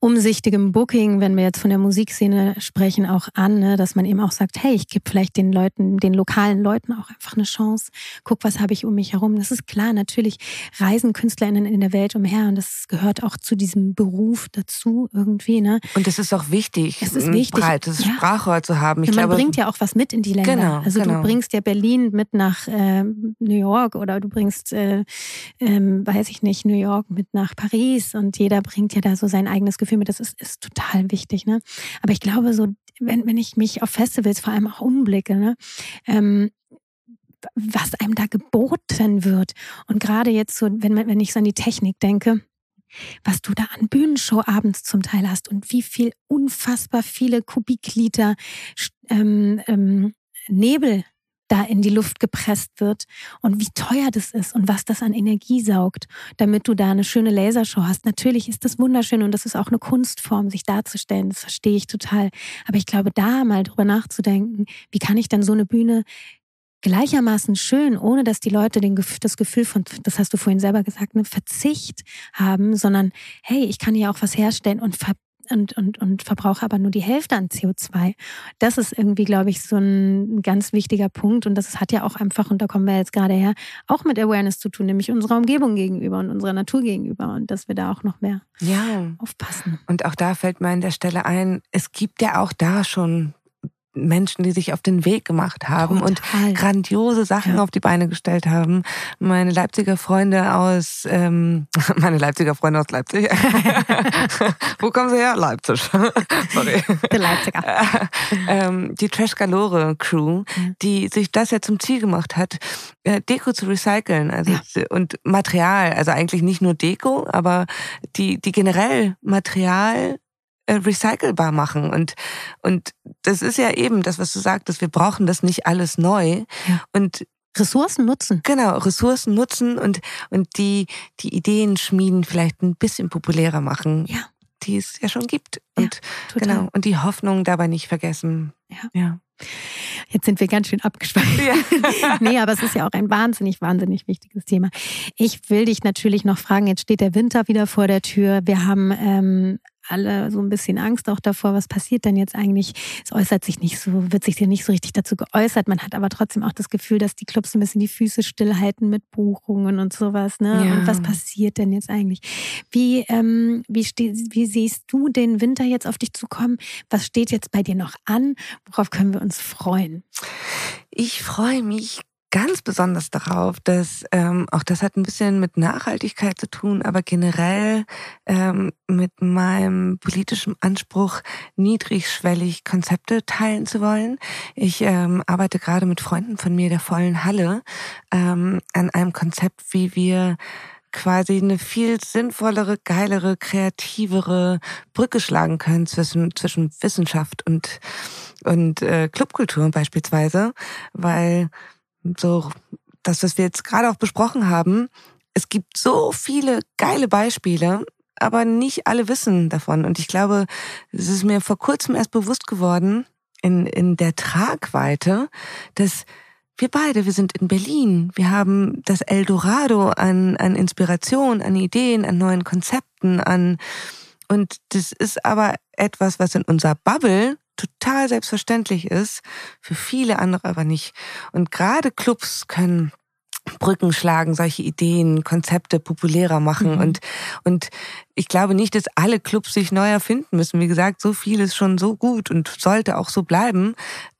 umsichtigem Booking, wenn wir jetzt von der Musikszene sprechen, auch an, ne, dass man eben auch sagt, hey, ich gebe vielleicht den Leuten, den lokalen Leuten auch einfach eine Chance. Guck, was habe ich um mich herum. Das ist klar, natürlich reisen KünstlerInnen in der Welt umher und das gehört auch zu diesem Beruf dazu irgendwie. Ne? Und es ist auch wichtig, es ist ein wichtig, breites ja. Sprachrohr zu haben. Ich ja, man glaube, bringt ja auch was mit in die Länder. Genau, also genau. du bringst ja Berlin mit nach äh, New York oder du bringst, äh, äh, weiß ich nicht, New York mit nach Paris und jeder bringt ja da so sein eigenes Gefühl mit, das ist, ist total wichtig. Ne? Aber ich glaube, so, wenn, wenn ich mich auf Festivals vor allem auch umblicke, ne, ähm, was einem da geboten wird. Und gerade jetzt so, wenn, wenn ich so an die Technik denke, was du da an Bühnenshow abends zum Teil hast und wie viel unfassbar viele Kubikliter ähm, ähm, Nebel da in die Luft gepresst wird und wie teuer das ist und was das an Energie saugt, damit du da eine schöne Lasershow hast. Natürlich ist das wunderschön und das ist auch eine Kunstform, sich darzustellen. Das verstehe ich total. Aber ich glaube, da mal drüber nachzudenken, wie kann ich denn so eine Bühne gleichermaßen schön, ohne dass die Leute den, das Gefühl von, das hast du vorhin selber gesagt, eine Verzicht haben, sondern hey, ich kann hier auch was herstellen und ver und, und, und verbrauche aber nur die Hälfte an CO2. Das ist irgendwie, glaube ich, so ein ganz wichtiger Punkt. Und das hat ja auch einfach, und da kommen wir jetzt gerade her, auch mit Awareness zu tun, nämlich unserer Umgebung gegenüber und unserer Natur gegenüber. Und dass wir da auch noch mehr ja. aufpassen. Und auch da fällt mir an der Stelle ein, es gibt ja auch da schon Menschen, die sich auf den Weg gemacht haben Total. und grandiose Sachen ja. auf die Beine gestellt haben. Meine Leipziger Freunde aus, ähm, meine Leipziger Freunde aus Leipzig. Wo kommen sie her? Leipzig. Sorry. Die Leipziger. ähm, die Trash Galore Crew, die sich das ja zum Ziel gemacht hat, äh, Deko zu recyceln, also ja. und Material, also eigentlich nicht nur Deko, aber die die generell Material recycelbar machen. Und, und das ist ja eben das, was du sagtest, wir brauchen das nicht alles neu. Ja. Und Ressourcen nutzen. Genau, Ressourcen nutzen und, und die, die Ideen schmieden vielleicht ein bisschen populärer machen. Ja. Die es ja schon gibt. Und, ja, genau, und die Hoffnung dabei nicht vergessen. Ja. ja. Jetzt sind wir ganz schön abgeschweift. Ja. nee, aber es ist ja auch ein wahnsinnig, wahnsinnig wichtiges Thema. Ich will dich natürlich noch fragen, jetzt steht der Winter wieder vor der Tür. Wir haben ähm, alle so ein bisschen Angst auch davor, was passiert denn jetzt eigentlich? Es äußert sich nicht so, wird sich dir nicht so richtig dazu geäußert. Man hat aber trotzdem auch das Gefühl, dass die Clubs ein bisschen die Füße stillhalten mit Buchungen und sowas. Ne? Ja. Und was passiert denn jetzt eigentlich? Wie, ähm, wie, wie siehst du den Winter jetzt auf dich zukommen? Was steht jetzt bei dir noch an? Worauf können wir uns freuen? Ich freue mich ganz besonders darauf, dass ähm, auch das hat ein bisschen mit Nachhaltigkeit zu tun, aber generell ähm, mit meinem politischen Anspruch, niedrigschwellig Konzepte teilen zu wollen. Ich ähm, arbeite gerade mit Freunden von mir der vollen Halle ähm, an einem Konzept, wie wir quasi eine viel sinnvollere, geilere, kreativere Brücke schlagen können zwischen, zwischen Wissenschaft und, und äh, Clubkultur beispielsweise, weil so das, was wir jetzt gerade auch besprochen haben, es gibt so viele geile Beispiele, aber nicht alle wissen davon. Und ich glaube, es ist mir vor kurzem erst bewusst geworden, in, in der Tragweite, dass wir beide, wir sind in Berlin, wir haben das Eldorado an, an Inspiration, an Ideen, an neuen Konzepten, an, und das ist aber etwas, was in unserer Bubble total selbstverständlich ist, für viele andere aber nicht. Und gerade Clubs können Brücken schlagen, solche Ideen, Konzepte populärer machen. Mhm. Und, und ich glaube nicht, dass alle Clubs sich neu erfinden müssen. Wie gesagt, so viel ist schon so gut und sollte auch so bleiben.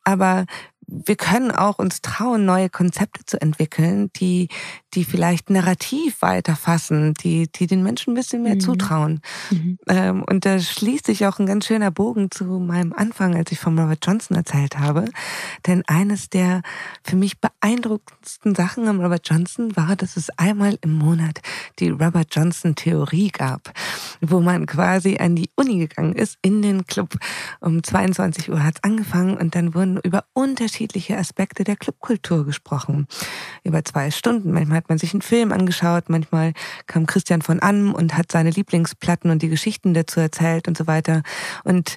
Aber wir können auch uns trauen, neue Konzepte zu entwickeln, die, die vielleicht narrativ weiterfassen, die, die den Menschen ein bisschen mehr mhm. zutrauen. Mhm. Ähm, und da schließt sich auch ein ganz schöner Bogen zu meinem Anfang, als ich von Robert Johnson erzählt habe. Denn eines der für mich beeindruckendsten Sachen am Robert Johnson war, dass es einmal im Monat die Robert Johnson Theorie gab, wo man quasi an die Uni gegangen ist, in den Club. Um 22 Uhr hat es angefangen und dann wurden über unterschiedliche Aspekte der Clubkultur gesprochen. Über zwei Stunden. Manchmal hat man sich einen Film angeschaut, manchmal kam Christian von Ann und hat seine Lieblingsplatten und die Geschichten dazu erzählt und so weiter. Und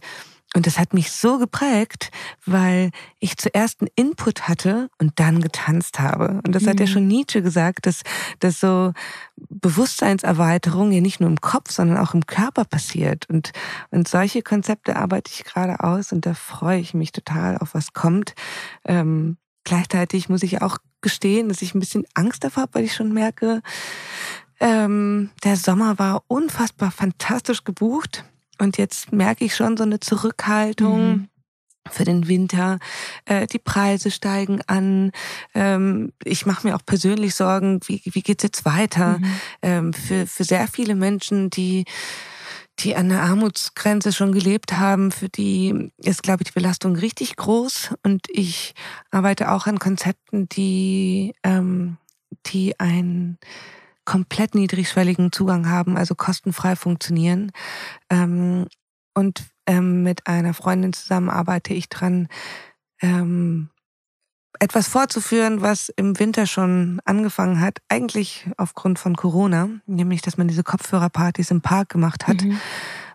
und das hat mich so geprägt, weil ich zuerst einen Input hatte und dann getanzt habe. Und das mhm. hat ja mhm. schon Nietzsche gesagt, dass, dass so Bewusstseinserweiterung ja nicht nur im Kopf, sondern auch im Körper passiert. Und, und solche Konzepte arbeite ich gerade aus und da freue ich mich total auf was kommt. Ähm, gleichzeitig muss ich auch gestehen, dass ich ein bisschen Angst davor habe, weil ich schon merke, ähm, der Sommer war unfassbar fantastisch gebucht. Und jetzt merke ich schon so eine Zurückhaltung. Mhm für den Winter. Äh, die Preise steigen an. Ähm, ich mache mir auch persönlich Sorgen, wie, wie geht's jetzt weiter? Mhm. Ähm, für, für sehr viele Menschen, die die an der Armutsgrenze schon gelebt haben, für die ist, glaube ich, die Belastung richtig groß. Und ich arbeite auch an Konzepten, die, ähm, die ein komplett niedrigschwelligen Zugang haben, also kostenfrei funktionieren. Ähm, und ähm, mit einer Freundin zusammen arbeite ich dran, ähm, etwas fortzuführen, was im Winter schon angefangen hat, eigentlich aufgrund von Corona, nämlich dass man diese Kopfhörerpartys im Park gemacht hat. Mhm.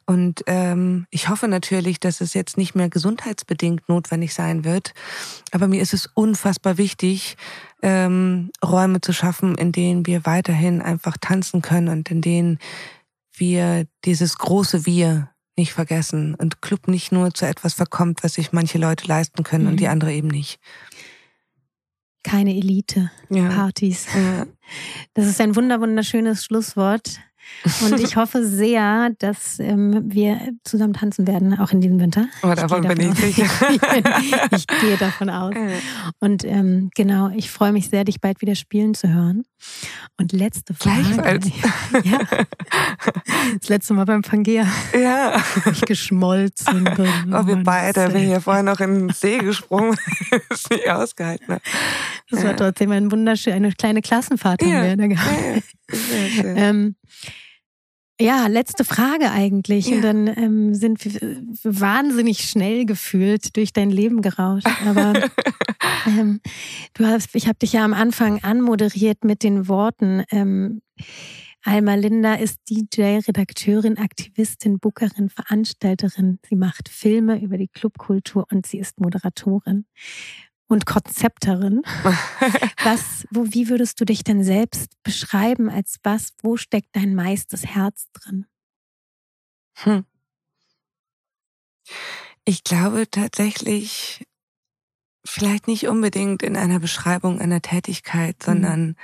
Und ähm, ich hoffe natürlich, dass es jetzt nicht mehr gesundheitsbedingt notwendig sein wird. Aber mir ist es unfassbar wichtig, ähm, Räume zu schaffen, in denen wir weiterhin einfach tanzen können und in denen wir dieses große Wir nicht vergessen und Club nicht nur zu etwas verkommt, was sich manche Leute leisten können mhm. und die andere eben nicht. Keine Elite-Partys. Ja. Ja. Das ist ein wunder wunderschönes Schlusswort. Und ich hoffe sehr, dass ähm, wir zusammen tanzen werden, auch in diesem Winter. Oh, davon ich bin ich sicher. ich, ich, gehe davon aus. Und ähm, genau, ich freue mich sehr, dich bald wieder spielen zu hören. Und letzte Frage. Ja. Das letzte Mal beim Pangea. Ja. Ich geschmolzen bin. Oh, wir beide. Wir hier vorher noch in den See gesprungen. das ist nicht ausgehalten. Ne? Das war trotzdem ein wunderschön, eine kleine Klassenfahrt haben ja. wir da gehabt. Ja, schön. ähm, ja, letzte Frage eigentlich. Ja. Und dann ähm, sind wir wahnsinnig schnell gefühlt durch dein Leben gerauscht. Aber ähm, du hast, ich habe dich ja am Anfang anmoderiert mit den Worten. Ähm, Alma Linda ist DJ, Redakteurin, Aktivistin, Bookerin, Veranstalterin. Sie macht Filme über die Clubkultur und sie ist Moderatorin und Konzepterin. Was, wo, wie würdest du dich denn selbst beschreiben als was? Wo steckt dein meistes Herz drin? Hm. Ich glaube tatsächlich, vielleicht nicht unbedingt in einer Beschreibung einer Tätigkeit, mhm. sondern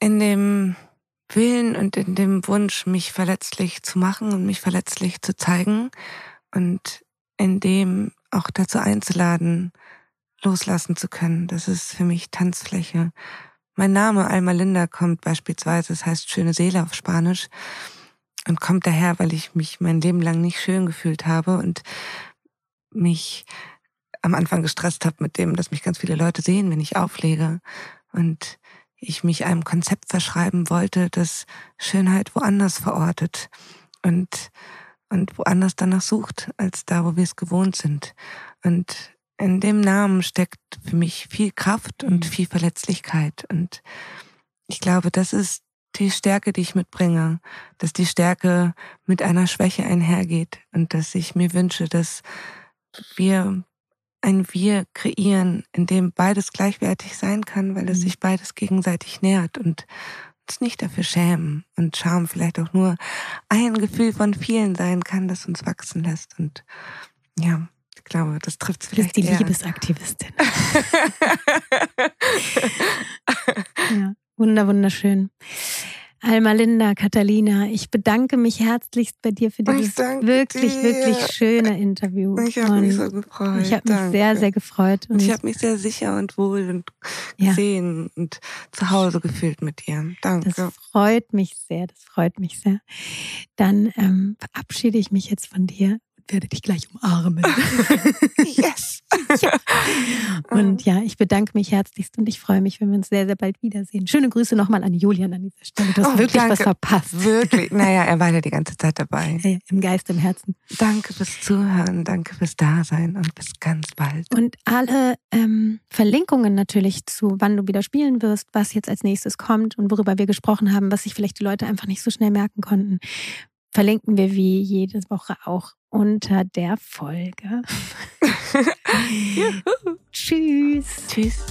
in dem Willen und in dem Wunsch, mich verletzlich zu machen und mich verletzlich zu zeigen und in dem auch dazu einzuladen, loslassen zu können. Das ist für mich Tanzfläche. Mein Name Alma Linda kommt beispielsweise, das heißt schöne Seele auf Spanisch und kommt daher, weil ich mich mein Leben lang nicht schön gefühlt habe und mich am Anfang gestresst habe mit dem, dass mich ganz viele Leute sehen, wenn ich auflege und ich mich einem Konzept verschreiben wollte, das Schönheit woanders verortet und und woanders danach sucht, als da, wo wir es gewohnt sind. Und in dem Namen steckt für mich viel Kraft und mhm. viel Verletzlichkeit. Und ich glaube, das ist die Stärke, die ich mitbringe, dass die Stärke mit einer Schwäche einhergeht und dass ich mir wünsche, dass wir ein Wir kreieren, in dem beides gleichwertig sein kann, weil es mhm. sich beides gegenseitig nährt und nicht dafür schämen und Scham vielleicht auch nur ein Gefühl von vielen sein kann, das uns wachsen lässt. Und ja, ich glaube, das trifft es vielleicht. Du bist die eher. Liebesaktivistin. ja, wunder, wunderschön. Alma Linda, Catalina, ich bedanke mich herzlichst bei dir für dieses wirklich, dir. wirklich schöne Interview. Ich habe mich so gefreut. Ich habe mich sehr, sehr gefreut. Und ich, ich habe mich sehr sicher und wohl und gesehen ja. und zu Hause gefühlt mit dir. Danke. Das freut mich sehr, das freut mich sehr. Dann ähm, verabschiede ich mich jetzt von dir werde dich gleich umarmen. yes! ja. Und ja, ich bedanke mich herzlichst und ich freue mich, wenn wir uns sehr, sehr bald wiedersehen. Schöne Grüße nochmal an Julian an dieser Stelle. Du hast oh, wirklich danke. was verpasst. Wirklich. Naja, er war ja die ganze Zeit dabei. Ja, Im Geist, im Herzen. Danke fürs Zuhören, danke fürs Dasein und bis ganz bald. Und alle ähm, Verlinkungen natürlich zu, wann du wieder spielen wirst, was jetzt als nächstes kommt und worüber wir gesprochen haben, was sich vielleicht die Leute einfach nicht so schnell merken konnten, verlinken wir wie jede Woche auch unter der Folge. Tschüss. Tschüss.